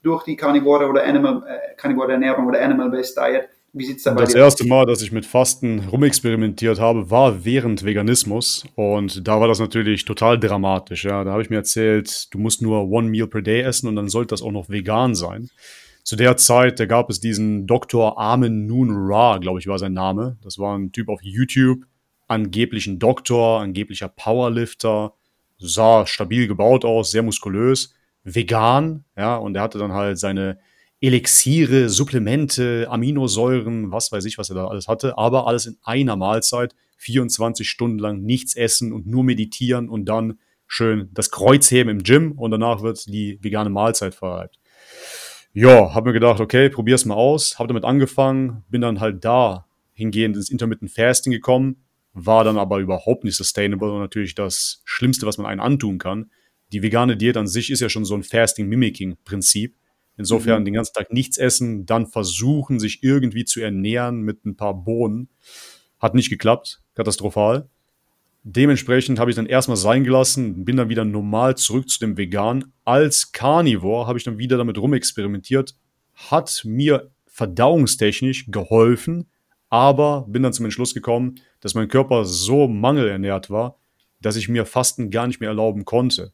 Speaker 2: durch die Carnivore oder Animal, äh, Carnivore Ernährung oder Animal-Based Diet? Wie sieht's da bei
Speaker 3: Das
Speaker 2: dir
Speaker 3: erste Mal, dass ich mit Fasten rumexperimentiert habe, war während Veganismus. Und da war das natürlich total dramatisch. Ja. Da habe ich mir erzählt, du musst nur one meal per day essen und dann sollte das auch noch vegan sein. Zu der Zeit, da gab es diesen Dr. Amen Noon Ra, glaube ich, war sein Name. Das war ein Typ auf YouTube, angeblich ein Doktor, angeblicher Powerlifter, sah stabil gebaut aus, sehr muskulös, vegan, ja, und er hatte dann halt seine Elixiere, Supplemente, Aminosäuren, was weiß ich, was er da alles hatte, aber alles in einer Mahlzeit, 24 Stunden lang nichts essen und nur meditieren und dann schön das Kreuz heben im Gym und danach wird die vegane Mahlzeit verreibt. Ja, hab mir gedacht, okay, probier's mal aus, hab damit angefangen, bin dann halt da hingehend ins Intermittent Fasting gekommen, war dann aber überhaupt nicht sustainable und natürlich das Schlimmste, was man einen antun kann. Die vegane Diät an sich ist ja schon so ein Fasting-Mimicking-Prinzip. Insofern den ganzen Tag nichts essen, dann versuchen, sich irgendwie zu ernähren mit ein paar Bohnen. Hat nicht geklappt, katastrophal. Dementsprechend habe ich dann erstmal sein gelassen, bin dann wieder normal zurück zu dem Vegan. Als Carnivore habe ich dann wieder damit rumexperimentiert, hat mir verdauungstechnisch geholfen, aber bin dann zum Entschluss gekommen, dass mein Körper so mangelernährt war, dass ich mir Fasten gar nicht mehr erlauben konnte.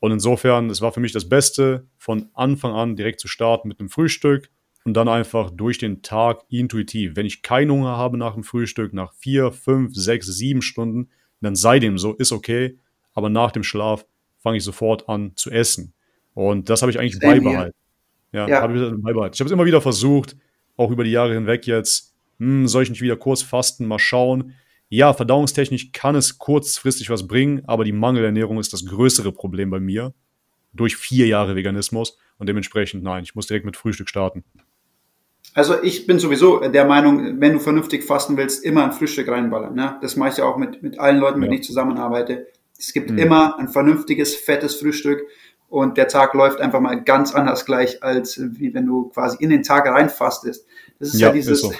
Speaker 3: Und insofern, es war für mich das Beste, von Anfang an direkt zu starten mit einem Frühstück und dann einfach durch den Tag intuitiv. Wenn ich keinen Hunger habe nach dem Frühstück, nach vier, fünf, sechs, sieben Stunden, dann sei dem so, ist okay. Aber nach dem Schlaf fange ich sofort an zu essen. Und das habe ich eigentlich beibehalten. Ja,
Speaker 2: Ja.
Speaker 3: habe ich beibehalten. Ich habe es immer wieder versucht, auch über die Jahre hinweg jetzt, hm, soll ich nicht wieder kurz fasten, mal schauen. Ja, verdauungstechnisch kann es kurzfristig was bringen, aber die Mangelernährung ist das größere Problem bei mir durch vier Jahre Veganismus und dementsprechend nein, ich muss direkt mit Frühstück starten.
Speaker 2: Also ich bin sowieso der Meinung, wenn du vernünftig fasten willst, immer ein Frühstück reinballern. Ne? Das mache ich ja auch mit, mit allen Leuten, mit denen ich zusammenarbeite. Es gibt mhm. immer ein vernünftiges, fettes Frühstück und der Tag läuft einfach mal ganz anders gleich, als wie wenn du quasi in den Tag reinfastest. Das ist ja, ja dieses so.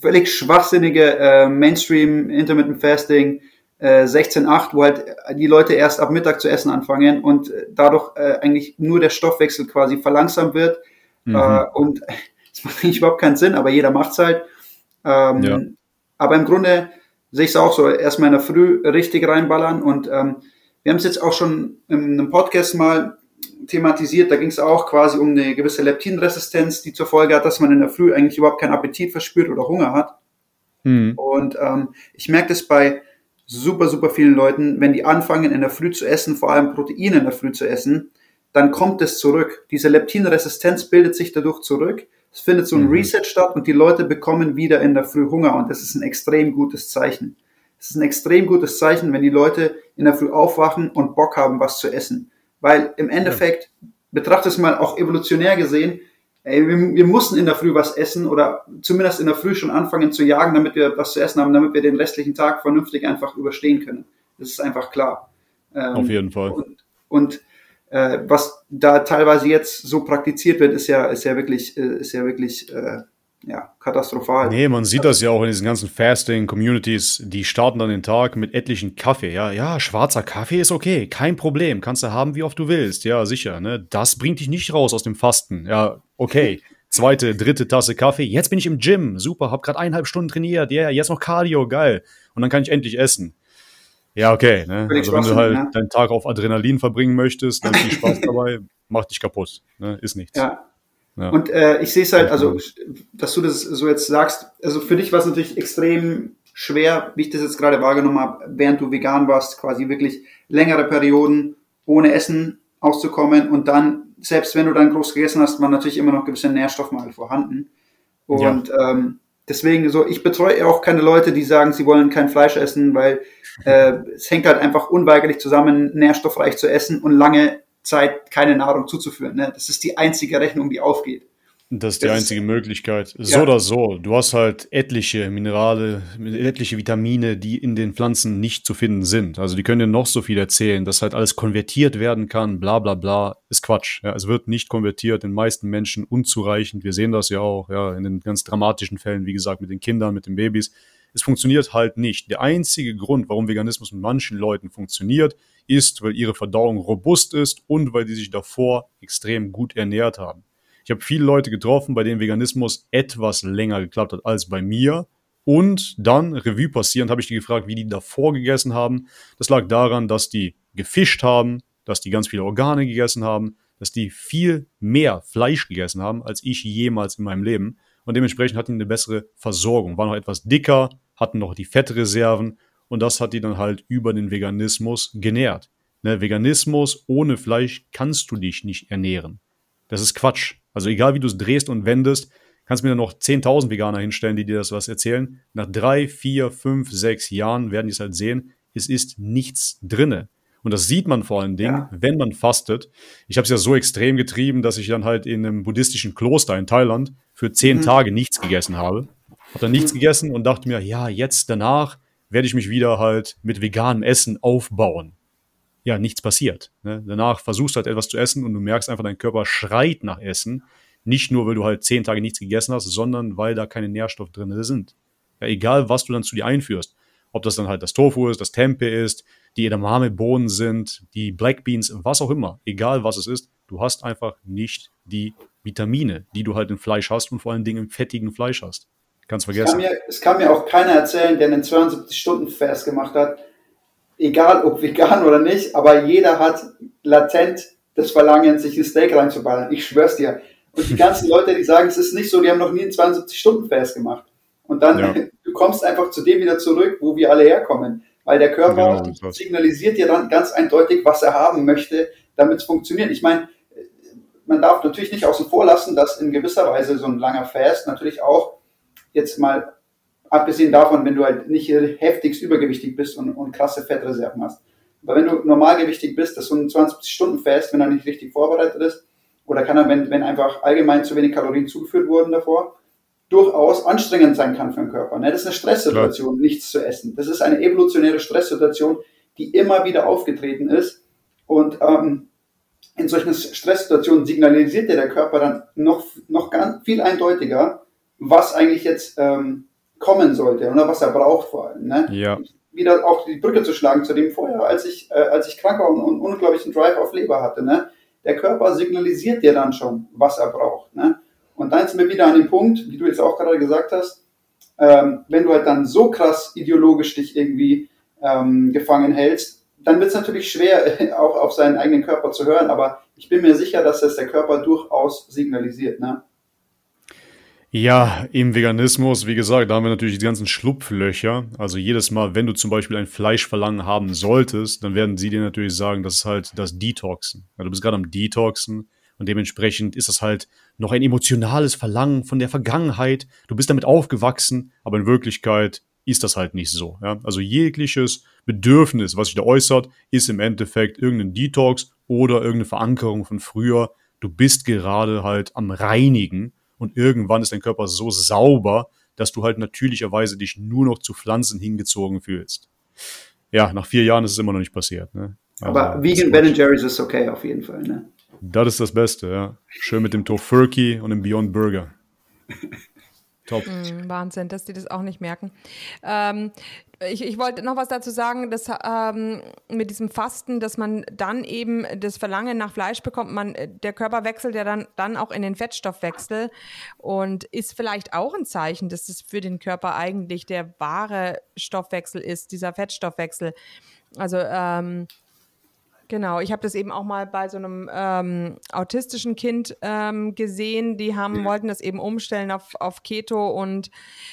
Speaker 2: Völlig schwachsinnige äh, Mainstream Intermittent Fasting äh, 16-8, wo halt die Leute erst ab Mittag zu essen anfangen und äh, dadurch äh, eigentlich nur der Stoffwechsel quasi verlangsamt wird. Mhm. Äh, und das macht eigentlich überhaupt keinen Sinn, aber jeder macht's halt. Ähm, ja. Aber im Grunde sehe ich es auch so, erstmal in der Früh richtig reinballern und ähm, wir haben es jetzt auch schon in einem Podcast mal thematisiert, da ging es auch quasi um eine gewisse Leptinresistenz, die zur Folge hat, dass man in der Früh eigentlich überhaupt keinen Appetit verspürt oder Hunger hat. Mhm. Und ähm, ich merke das bei super, super vielen Leuten, wenn die anfangen in der Früh zu essen, vor allem Proteine in der Früh zu essen, dann kommt es zurück. Diese Leptinresistenz bildet sich dadurch zurück. Es findet so ein mhm. Reset statt und die Leute bekommen wieder in der Früh Hunger und das ist ein extrem gutes Zeichen. Es ist ein extrem gutes Zeichen, wenn die Leute in der Früh aufwachen und Bock haben, was zu essen. Weil im Endeffekt, ja. betrachte es mal auch evolutionär gesehen, ey, wir, wir mussten in der Früh was essen oder zumindest in der Früh schon anfangen zu jagen, damit wir was zu essen haben, damit wir den restlichen Tag vernünftig einfach überstehen können. Das ist einfach klar.
Speaker 3: Ähm, Auf jeden Fall.
Speaker 2: Und, und äh, was da teilweise jetzt so praktiziert wird, ist ja, ist ja wirklich, äh, ist ja wirklich äh, ja, katastrophal.
Speaker 3: Nee, man sieht das ja auch in diesen ganzen Fasting-Communities, die starten dann den Tag mit etlichen Kaffee. Ja, ja, schwarzer Kaffee ist okay, kein Problem, kannst du haben, wie oft du willst. Ja, sicher, ne? Das bringt dich nicht raus aus dem Fasten. Ja, okay. Zweite, dritte Tasse Kaffee. Jetzt bin ich im Gym. Super, hab gerade eineinhalb Stunden trainiert. Ja, yeah, jetzt noch Cardio, geil. Und dann kann ich endlich essen. Ja, okay. Ne? Also wenn du halt ne? deinen Tag auf Adrenalin verbringen möchtest, dann viel Spaß dabei, mach dich kaputt. Ne? Ist nichts.
Speaker 2: Ja, ja. Und äh, ich sehe es halt, also, dass du das so jetzt sagst, also für dich war es natürlich extrem schwer, wie ich das jetzt gerade wahrgenommen habe, während du vegan warst, quasi wirklich längere Perioden ohne Essen auszukommen und dann, selbst wenn du dann groß gegessen hast, waren natürlich immer noch gewisse Nährstoffmangel vorhanden. Und ja. ähm, deswegen so, ich betreue auch keine Leute, die sagen, sie wollen kein Fleisch essen, weil äh, es hängt halt einfach unweigerlich zusammen, nährstoffreich zu essen und lange Zeit keine Nahrung zuzuführen. Ne? Das ist die einzige Rechnung, die aufgeht.
Speaker 3: Das ist die das einzige ist, Möglichkeit. So ja. oder so. Du hast halt etliche Minerale, etliche Vitamine, die in den Pflanzen nicht zu finden sind. Also die können dir noch so viel erzählen, dass halt alles konvertiert werden kann, bla bla bla, ist Quatsch. Ja, es wird nicht konvertiert, den meisten Menschen unzureichend. Wir sehen das ja auch, ja, in den ganz dramatischen Fällen, wie gesagt, mit den Kindern, mit den Babys. Es funktioniert halt nicht. Der einzige Grund, warum Veganismus mit manchen Leuten funktioniert, ist, weil ihre Verdauung robust ist und weil die sich davor extrem gut ernährt haben. Ich habe viele Leute getroffen, bei denen Veganismus etwas länger geklappt hat als bei mir. Und dann, Revue passierend, habe ich die gefragt, wie die davor gegessen haben. Das lag daran, dass die gefischt haben, dass die ganz viele Organe gegessen haben, dass die viel mehr Fleisch gegessen haben, als ich jemals in meinem Leben. Und dementsprechend hatten die eine bessere Versorgung, waren noch etwas dicker, hatten noch die Fettreserven und das hat die dann halt über den Veganismus genährt. Ne, Veganismus ohne Fleisch kannst du dich nicht ernähren. Das ist Quatsch. Also egal wie du es drehst und wendest, kannst mir dann noch 10.000 Veganer hinstellen, die dir das was erzählen. Nach drei, vier, fünf, sechs Jahren werden die es halt sehen, es ist nichts drinne. Und das sieht man vor allen Dingen, ja. wenn man fastet. Ich habe es ja so extrem getrieben, dass ich dann halt in einem buddhistischen Kloster in Thailand für zehn mhm. Tage nichts gegessen habe. Habe dann nichts mhm. gegessen und dachte mir, ja, jetzt danach werde ich mich wieder halt mit veganem Essen aufbauen. Ja, nichts passiert. Ne? Danach versuchst du halt etwas zu essen und du merkst einfach, dein Körper schreit nach Essen. Nicht nur, weil du halt zehn Tage nichts gegessen hast, sondern weil da keine Nährstoffe drin sind. Ja, egal, was du dann zu dir einführst. Ob das dann halt das Tofu ist, das Tempe ist, die Edamame-Bohnen sind, die Black Beans, was auch immer. Egal, was es ist, du hast einfach nicht die Vitamine, die du halt im Fleisch hast und vor allen Dingen im fettigen Fleisch hast. Ganz vergessen.
Speaker 2: Es kann, mir, es kann mir auch keiner erzählen, der einen 72-Stunden-Fast gemacht hat, egal ob vegan oder nicht, aber jeder hat latent das Verlangen, sich ein Steak reinzuballern. Ich schwör's dir. Und die ganzen Leute, die sagen, es ist nicht so, die haben noch nie einen 72-Stunden-Fast gemacht. Und dann, ja. du kommst einfach zu dem wieder zurück, wo wir alle herkommen. Weil der Körper genau, signalisiert dir dann ganz eindeutig, was er haben möchte, damit es funktioniert. Ich meine, man darf natürlich nicht außen vor lassen, dass in gewisser Weise so ein langer Fast natürlich auch jetzt mal Abgesehen davon, wenn du halt nicht heftigst übergewichtig bist und, und krasse Fettreserven hast. Aber wenn du normalgewichtig bist, das ist so ein 20 Stunden fest, wenn er nicht richtig vorbereitet ist, oder kann er, wenn, wenn einfach allgemein zu wenig Kalorien zugeführt wurden davor, durchaus anstrengend sein kann für den Körper. Ne? Das ist eine Stresssituation, Klar. nichts zu essen. Das ist eine evolutionäre Stresssituation, die immer wieder aufgetreten ist. Und ähm, in solchen Stresssituationen signalisiert dir der Körper dann noch, noch ganz viel eindeutiger, was eigentlich jetzt ähm, kommen sollte oder was er braucht vor allem. Ne?
Speaker 3: Ja.
Speaker 2: Wieder auch die Brücke zu schlagen zu dem vorher, als ich, äh, als ich krank war und, und unglaublichen Drive auf Leber hatte. Ne? Der Körper signalisiert dir dann schon, was er braucht. Ne? Und dann sind wir wieder an dem Punkt, wie du jetzt auch gerade gesagt hast, ähm, wenn du halt dann so krass ideologisch dich irgendwie ähm, gefangen hältst, dann wird es natürlich schwer, auch auf seinen eigenen Körper zu hören. Aber ich bin mir sicher, dass das der Körper durchaus signalisiert. Ne?
Speaker 3: Ja, im Veganismus, wie gesagt, da haben wir natürlich die ganzen Schlupflöcher. Also jedes Mal, wenn du zum Beispiel ein Fleischverlangen haben solltest, dann werden sie dir natürlich sagen, das ist halt das Detoxen. Ja, du bist gerade am Detoxen und dementsprechend ist das halt noch ein emotionales Verlangen von der Vergangenheit. Du bist damit aufgewachsen, aber in Wirklichkeit ist das halt nicht so. Ja? Also jegliches Bedürfnis, was sich da äußert, ist im Endeffekt irgendein Detox oder irgendeine Verankerung von früher. Du bist gerade halt am Reinigen und irgendwann ist dein Körper so sauber, dass du halt natürlicherweise dich nur noch zu Pflanzen hingezogen fühlst. Ja, nach vier Jahren ist es immer noch nicht passiert. Ne?
Speaker 2: Also, Aber vegan Ben Jerry's ist okay auf jeden Fall. Ne?
Speaker 3: Das ist das Beste, ja. Schön mit dem Tofurkey und dem Beyond Burger.
Speaker 4: Top. Mm, Wahnsinn, dass die das auch nicht merken. Ähm, ich, ich wollte noch was dazu sagen, dass ähm, mit diesem Fasten, dass man dann eben das Verlangen nach Fleisch bekommt, man, der Körper wechselt ja dann, dann auch in den Fettstoffwechsel und ist vielleicht auch ein Zeichen, dass es für den Körper eigentlich der wahre Stoffwechsel ist, dieser Fettstoffwechsel. Also ähm, Genau, ich habe das eben auch mal bei so einem ähm, autistischen Kind ähm, gesehen. Die haben, wollten das eben umstellen auf, auf Keto und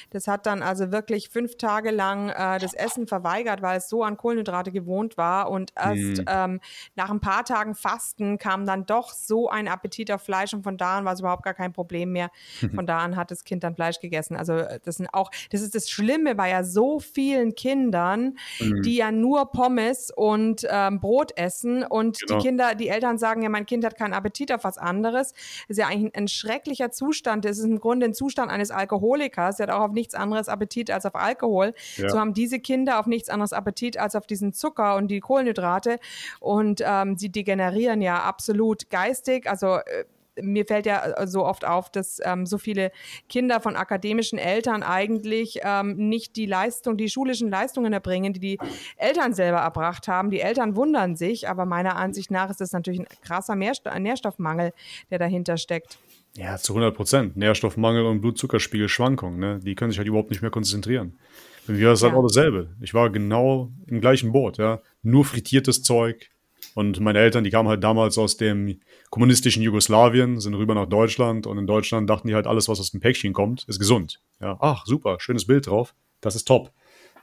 Speaker 4: das hat dann also wirklich fünf Tage lang äh, das Essen verweigert, weil es so an Kohlenhydrate gewohnt war. Und erst mhm. ähm, nach ein paar Tagen Fasten kam dann doch so ein Appetit auf Fleisch und von da an war es überhaupt gar kein Problem mehr. Von da an hat das Kind dann Fleisch gegessen. Also äh, das sind auch, das ist das Schlimme bei ja so vielen Kindern, mhm. die ja nur Pommes und ähm, Brot essen essen und genau. die Kinder, die Eltern sagen ja, mein Kind hat keinen Appetit auf was anderes. Das ist ja eigentlich ein, ein schrecklicher Zustand. Das ist im Grunde ein Zustand eines Alkoholikers. Der hat auch auf nichts anderes Appetit als auf Alkohol. Ja. So haben diese Kinder auf nichts anderes Appetit als auf diesen Zucker und die Kohlenhydrate. Und ähm, sie degenerieren ja absolut geistig. Also äh, mir fällt ja äh, so oft auf, dass ähm, so viele Kinder von akademischen Eltern eigentlich ähm, nicht die Leistung, die schulischen Leistungen erbringen, die die Eltern selber erbracht haben. Die Eltern wundern sich, aber meiner Ansicht nach ist das natürlich ein krasser Nährstoffmangel, der dahinter steckt.
Speaker 3: Ja, zu 100 Prozent. Nährstoffmangel und Blutzuckerspiegelschwankungen, ne? die können sich halt überhaupt nicht mehr konzentrieren. Bei mir ist halt ja. auch dasselbe. Ich war genau im gleichen Boot, ja. Nur frittiertes Zeug, und meine Eltern, die kamen halt damals aus dem kommunistischen Jugoslawien, sind rüber nach Deutschland und in Deutschland dachten die halt, alles, was aus dem Päckchen kommt, ist gesund. Ja, ach, super, schönes Bild drauf, das ist top.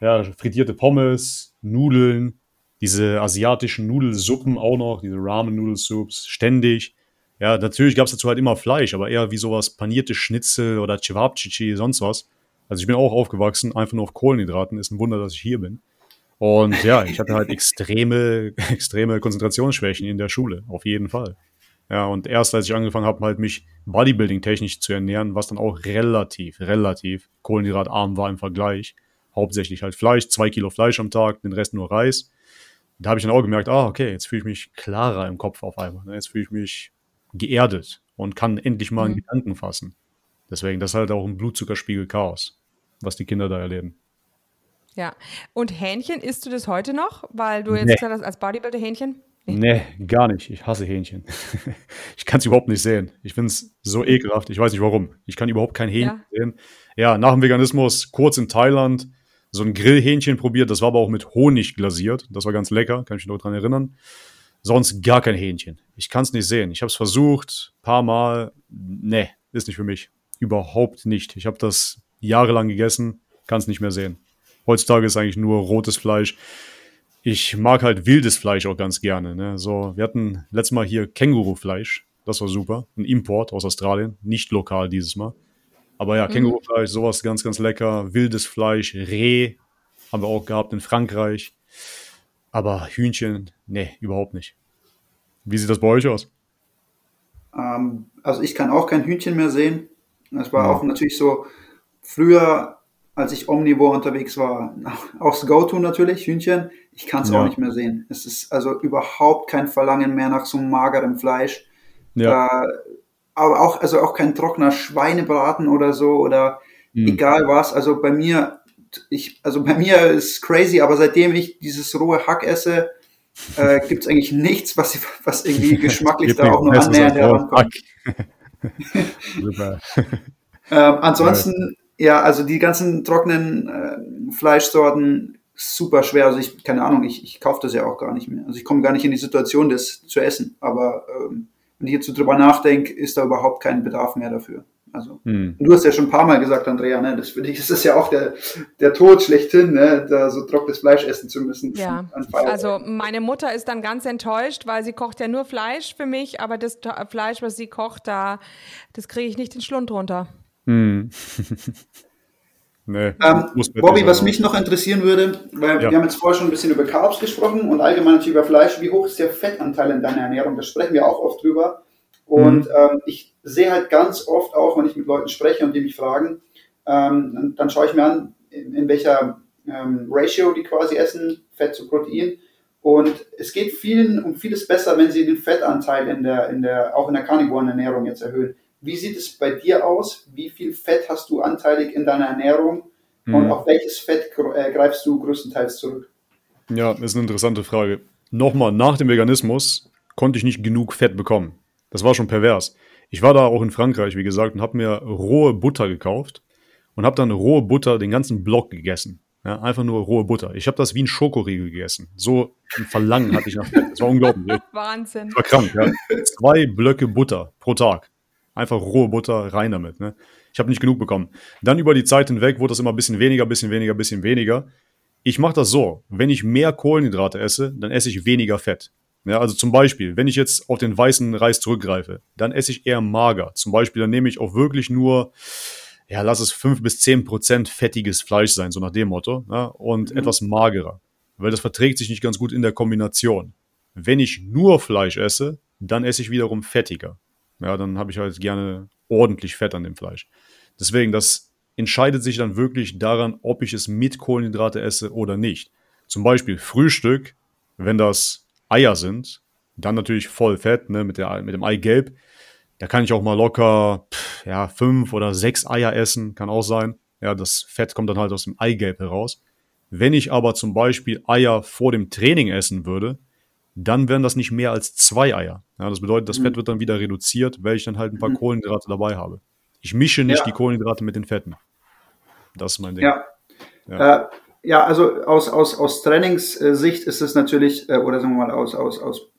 Speaker 3: Ja, frittierte Pommes, Nudeln, diese asiatischen Nudelsuppen auch noch, diese Ramen-Nudelsoups, ständig. Ja, natürlich gab es dazu halt immer Fleisch, aber eher wie sowas panierte Schnitzel oder Cevapcici, sonst was. Also ich bin auch aufgewachsen, einfach nur auf Kohlenhydraten. Ist ein Wunder, dass ich hier bin. Und ja, ich hatte halt extreme, extreme Konzentrationsschwächen in der Schule, auf jeden Fall. Ja, und erst als ich angefangen habe, halt mich Bodybuilding-technisch zu ernähren, was dann auch relativ, relativ kohlenhydratarm war im Vergleich, hauptsächlich halt Fleisch, zwei Kilo Fleisch am Tag, den Rest nur Reis. Da habe ich dann auch gemerkt, ah, okay, jetzt fühle ich mich klarer im Kopf auf einmal. Ne? Jetzt fühle ich mich geerdet und kann endlich mal einen mhm. Gedanken fassen. Deswegen, das ist halt auch ein Blutzuckerspiegel Chaos, was die Kinder da erleben.
Speaker 4: Ja. Und Hähnchen, isst du das heute noch? Weil du jetzt nee. gesagt hast, als Bodybuilder Hähnchen?
Speaker 3: Nee. gar nicht. Ich hasse Hähnchen. ich kann es überhaupt nicht sehen. Ich finde es so ekelhaft. Ich weiß nicht warum. Ich kann überhaupt kein Hähnchen ja. sehen. Ja, nach dem Veganismus kurz in Thailand so ein Grillhähnchen probiert. Das war aber auch mit Honig glasiert. Das war ganz lecker, kann ich mich noch dran erinnern. Sonst gar kein Hähnchen. Ich kann es nicht sehen. Ich habe es versucht, paar Mal. Nee, ist nicht für mich. Überhaupt nicht. Ich habe das jahrelang gegessen, kann es nicht mehr sehen. Heutzutage ist eigentlich nur rotes Fleisch. Ich mag halt wildes Fleisch auch ganz gerne. Ne? So, wir hatten letztes Mal hier Kängurufleisch. Das war super. Ein Import aus Australien. Nicht lokal dieses Mal. Aber ja, Kängurufleisch, sowas ganz, ganz lecker. Wildes Fleisch, Reh haben wir auch gehabt in Frankreich. Aber Hühnchen, nee, überhaupt nicht. Wie sieht das bei euch aus?
Speaker 2: Ähm, also ich kann auch kein Hühnchen mehr sehen. Das war auch natürlich so früher, als ich omnivor unterwegs war, auch das Go-To natürlich, Hühnchen. Ich kann es
Speaker 3: Ja.
Speaker 2: auch nicht mehr sehen. Es ist also überhaupt kein Verlangen mehr nach so magerem Fleisch.
Speaker 3: Ja.
Speaker 2: Äh, aber auch, also auch kein trockener Schweinebraten oder so oder
Speaker 3: Mhm.
Speaker 2: egal was. Also bei mir, ich, also bei mir ist crazy, aber seitdem ich dieses rohe Hack esse, äh, gibt es eigentlich nichts, was, was irgendwie geschmacklich da auch nur annähernd herankommt.
Speaker 3: Super.
Speaker 2: Ähm, ansonsten, ja, also die ganzen trockenen äh, Fleischsorten super schwer. Also ich, keine Ahnung, ich, ich kaufe das ja auch gar nicht mehr. Also ich komme gar nicht in die Situation, das zu essen. Aber ähm, wenn ich jetzt so drüber nachdenke, ist da überhaupt kein Bedarf mehr dafür. Also
Speaker 3: Hm.
Speaker 2: du hast ja schon ein paar Mal gesagt, Andrea, ne, das für dich ist das ja auch der, der Tod schlechthin, ne, da so trockenes Fleisch essen zu müssen.
Speaker 4: Ja, also meine Mutter ist dann ganz enttäuscht, weil sie kocht ja nur Fleisch für mich, aber das Fleisch, was sie kocht, da, das kriege ich nicht den Schlund runter.
Speaker 3: Hm. nee,
Speaker 2: Ähm, Bobby, was mich noch interessieren würde, weil
Speaker 3: Ja.
Speaker 2: wir haben jetzt vorher schon ein bisschen über Carbs gesprochen und allgemein natürlich über Fleisch. Wie hoch ist der Fettanteil in deiner Ernährung? Da sprechen wir auch oft drüber. Und
Speaker 3: Mhm.
Speaker 2: ähm, ich sehe halt ganz oft auch, wenn ich mit Leuten spreche und die mich fragen, ähm, dann, schaue ich mir an, in, in welcher ähm, Ratio die quasi essen, Fett zu Protein. Und es geht vielen um vieles besser, wenn sie den Fettanteil in der, in der, auch in der karnivoren Ernährung jetzt erhöhen. Wie sieht es bei dir aus? Wie viel Fett hast du anteilig in deiner Ernährung? Und
Speaker 3: Mhm.
Speaker 2: auf welches Fett äh, greifst du größtenteils zurück?
Speaker 3: Ja, ist eine interessante Frage. Nochmal, nach dem Veganismus konnte ich nicht genug Fett bekommen. Das war schon pervers. Ich war da auch in Frankreich, wie gesagt, und habe mir rohe Butter gekauft und habe dann rohe Butter den ganzen Block gegessen. Ja, einfach nur rohe Butter. Ich habe das wie ein Schokoriegel gegessen. So ein Verlangen hatte ich nach Fett. Das war unglaublich.
Speaker 4: Wahnsinn.
Speaker 3: Ich war krank, ja. Zwei Blöcke Butter pro Tag. Einfach rohe Butter, rein damit. Ne? Ich habe nicht genug bekommen. Dann über die Zeit hinweg wurde das immer ein bisschen weniger, bisschen weniger, bisschen weniger. Ich mache das so, wenn ich mehr Kohlenhydrate esse, dann esse ich weniger Fett. Ja, also zum Beispiel, wenn ich jetzt auf den weißen Reis zurückgreife, dann esse ich eher mager. Zum Beispiel, dann nehme ich auch wirklich nur, ja, lass es 5 bis 10 Prozent fettiges Fleisch sein, so nach dem Motto, ja, und etwas magerer. Weil das verträgt sich nicht ganz gut in der Kombination. Wenn ich nur Fleisch esse, dann esse ich wiederum fettiger. Ja, dann habe ich halt gerne ordentlich Fett an dem Fleisch. Deswegen, das entscheidet sich dann wirklich daran, ob ich es mit Kohlenhydrate esse oder nicht. Zum Beispiel Frühstück, wenn das Eier sind, dann natürlich voll Fett, ne, mit, der, mit dem Eigelb. Da kann ich auch mal locker, pff, ja, fünf oder sechs Eier essen, kann auch sein. Ja, das Fett kommt dann halt aus dem Eigelb heraus. Wenn ich aber zum Beispiel Eier vor dem Training essen würde, dann wären das nicht mehr als zwei Eier. Ja, das bedeutet, das Fett wird dann wieder reduziert, weil ich dann halt ein paar Kohlenhydrate dabei habe. Ich mische nicht
Speaker 2: Ja.
Speaker 3: die Kohlenhydrate mit den Fetten. Das ist mein Ding.
Speaker 2: Ja.
Speaker 3: Ja.
Speaker 2: Äh, ja also aus, aus, aus Trainingssicht ist es natürlich, äh, oder sagen wir mal aus, aus, aus,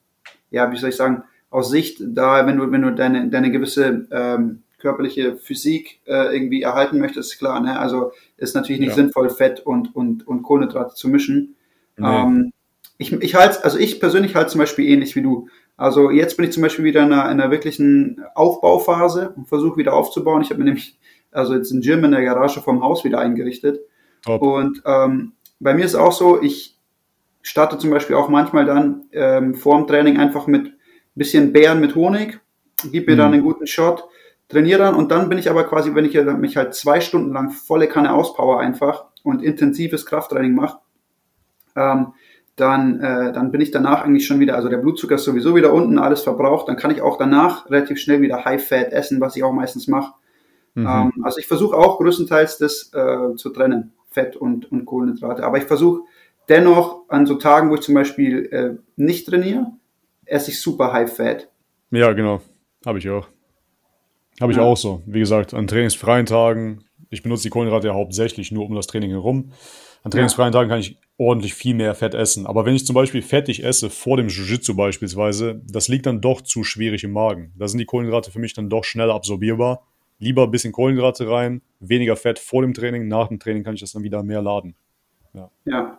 Speaker 2: ja, wie soll ich sagen, aus Sicht, da, wenn du, wenn du deine, deine gewisse ähm, körperliche Physik äh, irgendwie erhalten möchtest, klar, ne? Also ist natürlich nicht sinnvoll, Fett und, und, und Kohlenhydrate zu mischen.
Speaker 3: Nee.
Speaker 2: Ähm, ich, ich halte, also ich persönlich halte zum Beispiel ähnlich wie du. Also jetzt bin ich zum Beispiel wieder in einer, in einer wirklichen Aufbauphase und versuche wieder aufzubauen. Ich habe mir nämlich also jetzt ein Gym in der Garage vom Haus wieder eingerichtet.
Speaker 3: Top.
Speaker 2: Und ähm, bei mir ist auch so, ich starte zum Beispiel auch manchmal dann ähm, vor dem Training einfach mit bisschen Beeren mit Honig, gib mir
Speaker 3: Mhm.
Speaker 2: dann einen guten Shot, trainiere dann und dann bin ich aber quasi, wenn ich mich halt zwei Stunden lang volle Kanne auspower einfach und intensives Krafttraining mache, ähm, dann, äh, dann bin ich danach eigentlich schon wieder, also der Blutzucker ist sowieso wieder unten, alles verbraucht, dann kann ich auch danach relativ schnell wieder High Fat essen, was ich auch meistens mache.
Speaker 3: Mhm.
Speaker 2: Ähm, also ich versuche auch größtenteils das äh, zu trennen, Fett und, und Kohlenhydrate. Aber ich versuche dennoch an so Tagen, wo ich zum Beispiel äh, nicht trainiere, esse ich super High Fat.
Speaker 3: Ja, genau. Habe ich auch. Habe ich
Speaker 2: Ja.
Speaker 3: auch so. Wie gesagt, an trainingsfreien Tagen, ich benutze die Kohlenhydrate ja hauptsächlich nur um das Training herum. An trainingsfreien Tagen kann ich ordentlich viel mehr Fett essen. Aber wenn ich zum Beispiel fettig esse, vor dem Jiu-Jitsu beispielsweise, das liegt dann doch zu schwierig im Magen. Da sind die Kohlenhydrate für mich dann doch schneller absorbierbar. Lieber ein bisschen Kohlenhydrate rein, weniger Fett vor dem Training, nach dem Training kann ich das dann wieder mehr laden.
Speaker 2: Ja.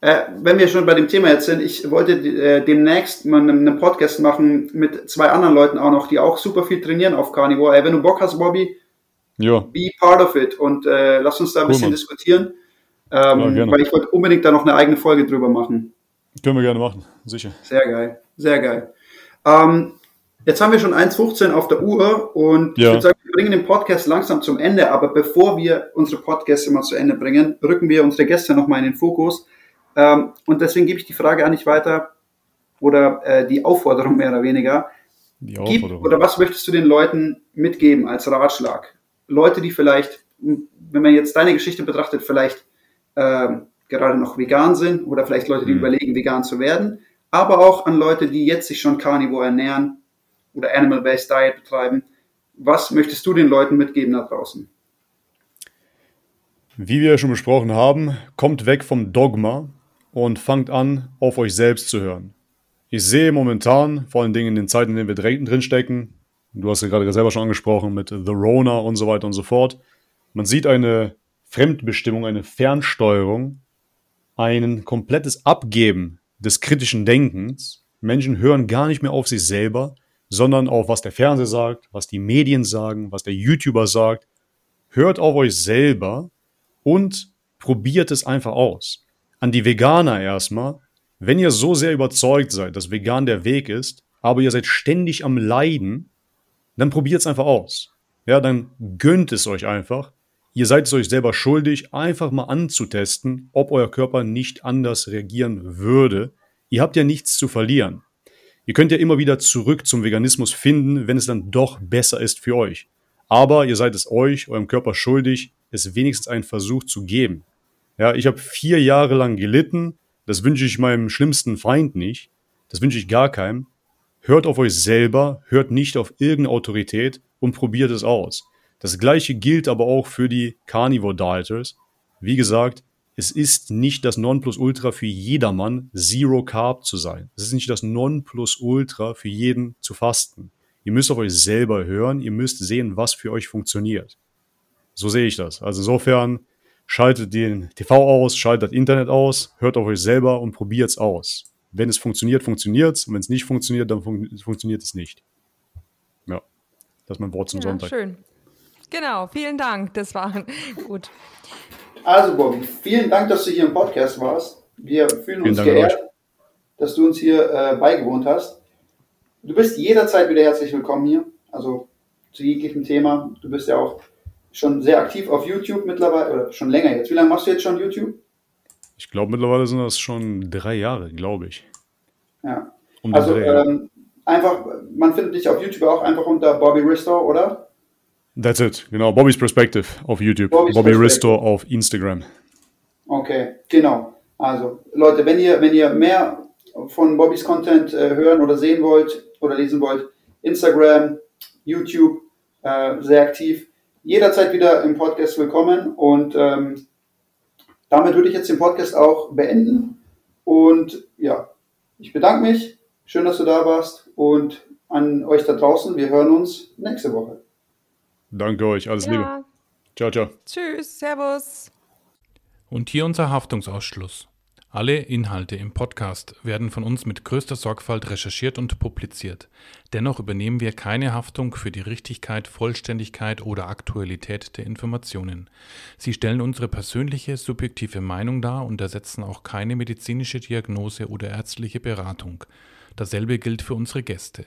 Speaker 2: Äh, wenn wir schon bei dem Thema jetzt sind, ich wollte äh, demnächst mal einen, einen Podcast machen mit zwei anderen Leuten auch noch, die auch super viel trainieren auf Carnivore. Äh, wenn du Bock hast, Bobby, ja. be part of it und äh, lass uns da ein cool, bisschen Mann. diskutieren. Ähm, ja, weil ich wollte unbedingt da noch eine eigene Folge drüber machen.
Speaker 3: Können wir gerne machen, sicher.
Speaker 2: Sehr geil, sehr geil. Ähm, jetzt haben wir schon 1.15 auf der Uhr und ja. ich würde sagen, wir bringen den Podcast langsam zum Ende, aber bevor wir unsere Podcasts immer zu Ende bringen, rücken wir unsere Gäste nochmal in den Fokus. Ähm, und deswegen gebe ich die Frage an nicht weiter oder äh, die Aufforderung mehr oder weniger. Die Aufforderung. Gib, oder was möchtest du den Leuten mitgeben als Ratschlag? Leute, die vielleicht, wenn man jetzt deine Geschichte betrachtet, vielleicht ähm, gerade noch vegan sind oder vielleicht Leute, die mhm. überlegen, vegan zu werden, aber auch an Leute, die jetzt sich schon Carnivore ernähren oder Animal-Based Diet betreiben. Was möchtest du den Leuten mitgeben da draußen?
Speaker 3: Wie wir schon besprochen haben, kommt weg vom Dogma und fangt an, auf euch selbst zu hören. Ich sehe momentan, vor allen Dingen in den Zeiten, in denen wir drin stecken, du hast ja gerade selber schon angesprochen mit The Rona und so weiter und so fort, man sieht eine Fremdbestimmung, eine Fernsteuerung, ein komplettes Abgeben des kritischen Denkens. Menschen hören gar nicht mehr auf sich selber, sondern auf was der Fernseher sagt, was die Medien sagen, was der YouTuber sagt. Hört auf euch selber und probiert es einfach aus. An die Veganer erstmal, wenn ihr so sehr überzeugt seid, dass vegan der Weg ist, aber ihr seid ständig am Leiden, dann probiert es einfach aus. Ja, dann gönnt es euch einfach Ihr seid es euch selber schuldig, einfach mal anzutesten, ob euer Körper nicht anders reagieren würde. Ihr habt ja nichts zu verlieren. Ihr könnt ja immer wieder zurück zum Veganismus finden, wenn es dann doch besser ist für euch. Aber ihr seid es euch, eurem Körper schuldig, es wenigstens einen Versuch zu geben. Ja, ich habe vier Jahre lang gelitten. Das wünsche ich meinem schlimmsten Feind nicht. Das wünsche ich gar keinem. Hört auf euch selber, hört nicht auf irgendeine Autorität und probiert es aus. Das gleiche gilt aber auch für die Carnivore Dieters. Wie gesagt, es ist nicht das Nonplusultra für jedermann, Zero Carb zu sein. Es ist nicht das Nonplusultra für jeden zu fasten. Ihr müsst auf euch selber hören, ihr müsst sehen, was für euch funktioniert. So sehe ich das. Also insofern schaltet den TV aus, schaltet Internet aus, hört auf euch selber und probiert es aus. Wenn es funktioniert, funktioniert es. Und wenn es nicht funktioniert, dann fun funktioniert es nicht. Ja, das ist mein Wort zum ja, Sonntag.
Speaker 4: Schön. Genau, vielen Dank. Das war gut.
Speaker 2: Also, Bobby, vielen Dank, dass du hier im Podcast warst. Wir fühlen vielen uns Dank geehrt, dass du uns hier äh, beigewohnt hast. Du bist jederzeit wieder herzlich willkommen hier. Also zu jeglichem Thema. Du bist ja auch schon sehr aktiv auf YouTube mittlerweile, oder schon länger jetzt. Wie lange machst du jetzt schon YouTube?
Speaker 3: Ich glaube, mittlerweile sind das schon drei Jahre, glaube ich.
Speaker 2: Ja. Um also ähm, einfach, man findet dich auf YouTube auch einfach unter Bobby Restore, oder?
Speaker 3: That's it, genau. Bobby's Perspective auf YouTube, Bobby's Bobby Restore auf Instagram.
Speaker 2: Okay, genau. Also, Leute, wenn ihr, wenn ihr mehr von Bobbys Content äh, hören oder sehen wollt oder lesen wollt, Instagram, YouTube, äh, sehr aktiv. Jederzeit wieder im Podcast willkommen und ähm, damit würde ich jetzt den Podcast auch beenden. Und ja, ich bedanke mich. Schön, dass du da warst und an euch da draußen. Wir hören uns nächste Woche.
Speaker 3: Danke euch, alles ja. Liebe. Ciao, ciao.
Speaker 4: Tschüss, Servus.
Speaker 1: Und hier unser Haftungsausschluss. Alle Inhalte im Podcast werden von uns mit größter Sorgfalt recherchiert und publiziert. Dennoch übernehmen wir keine Haftung für die Richtigkeit, Vollständigkeit oder Aktualität der Informationen. Sie stellen unsere persönliche, subjektive Meinung dar und ersetzen auch keine medizinische Diagnose oder ärztliche Beratung. Dasselbe gilt für unsere Gäste.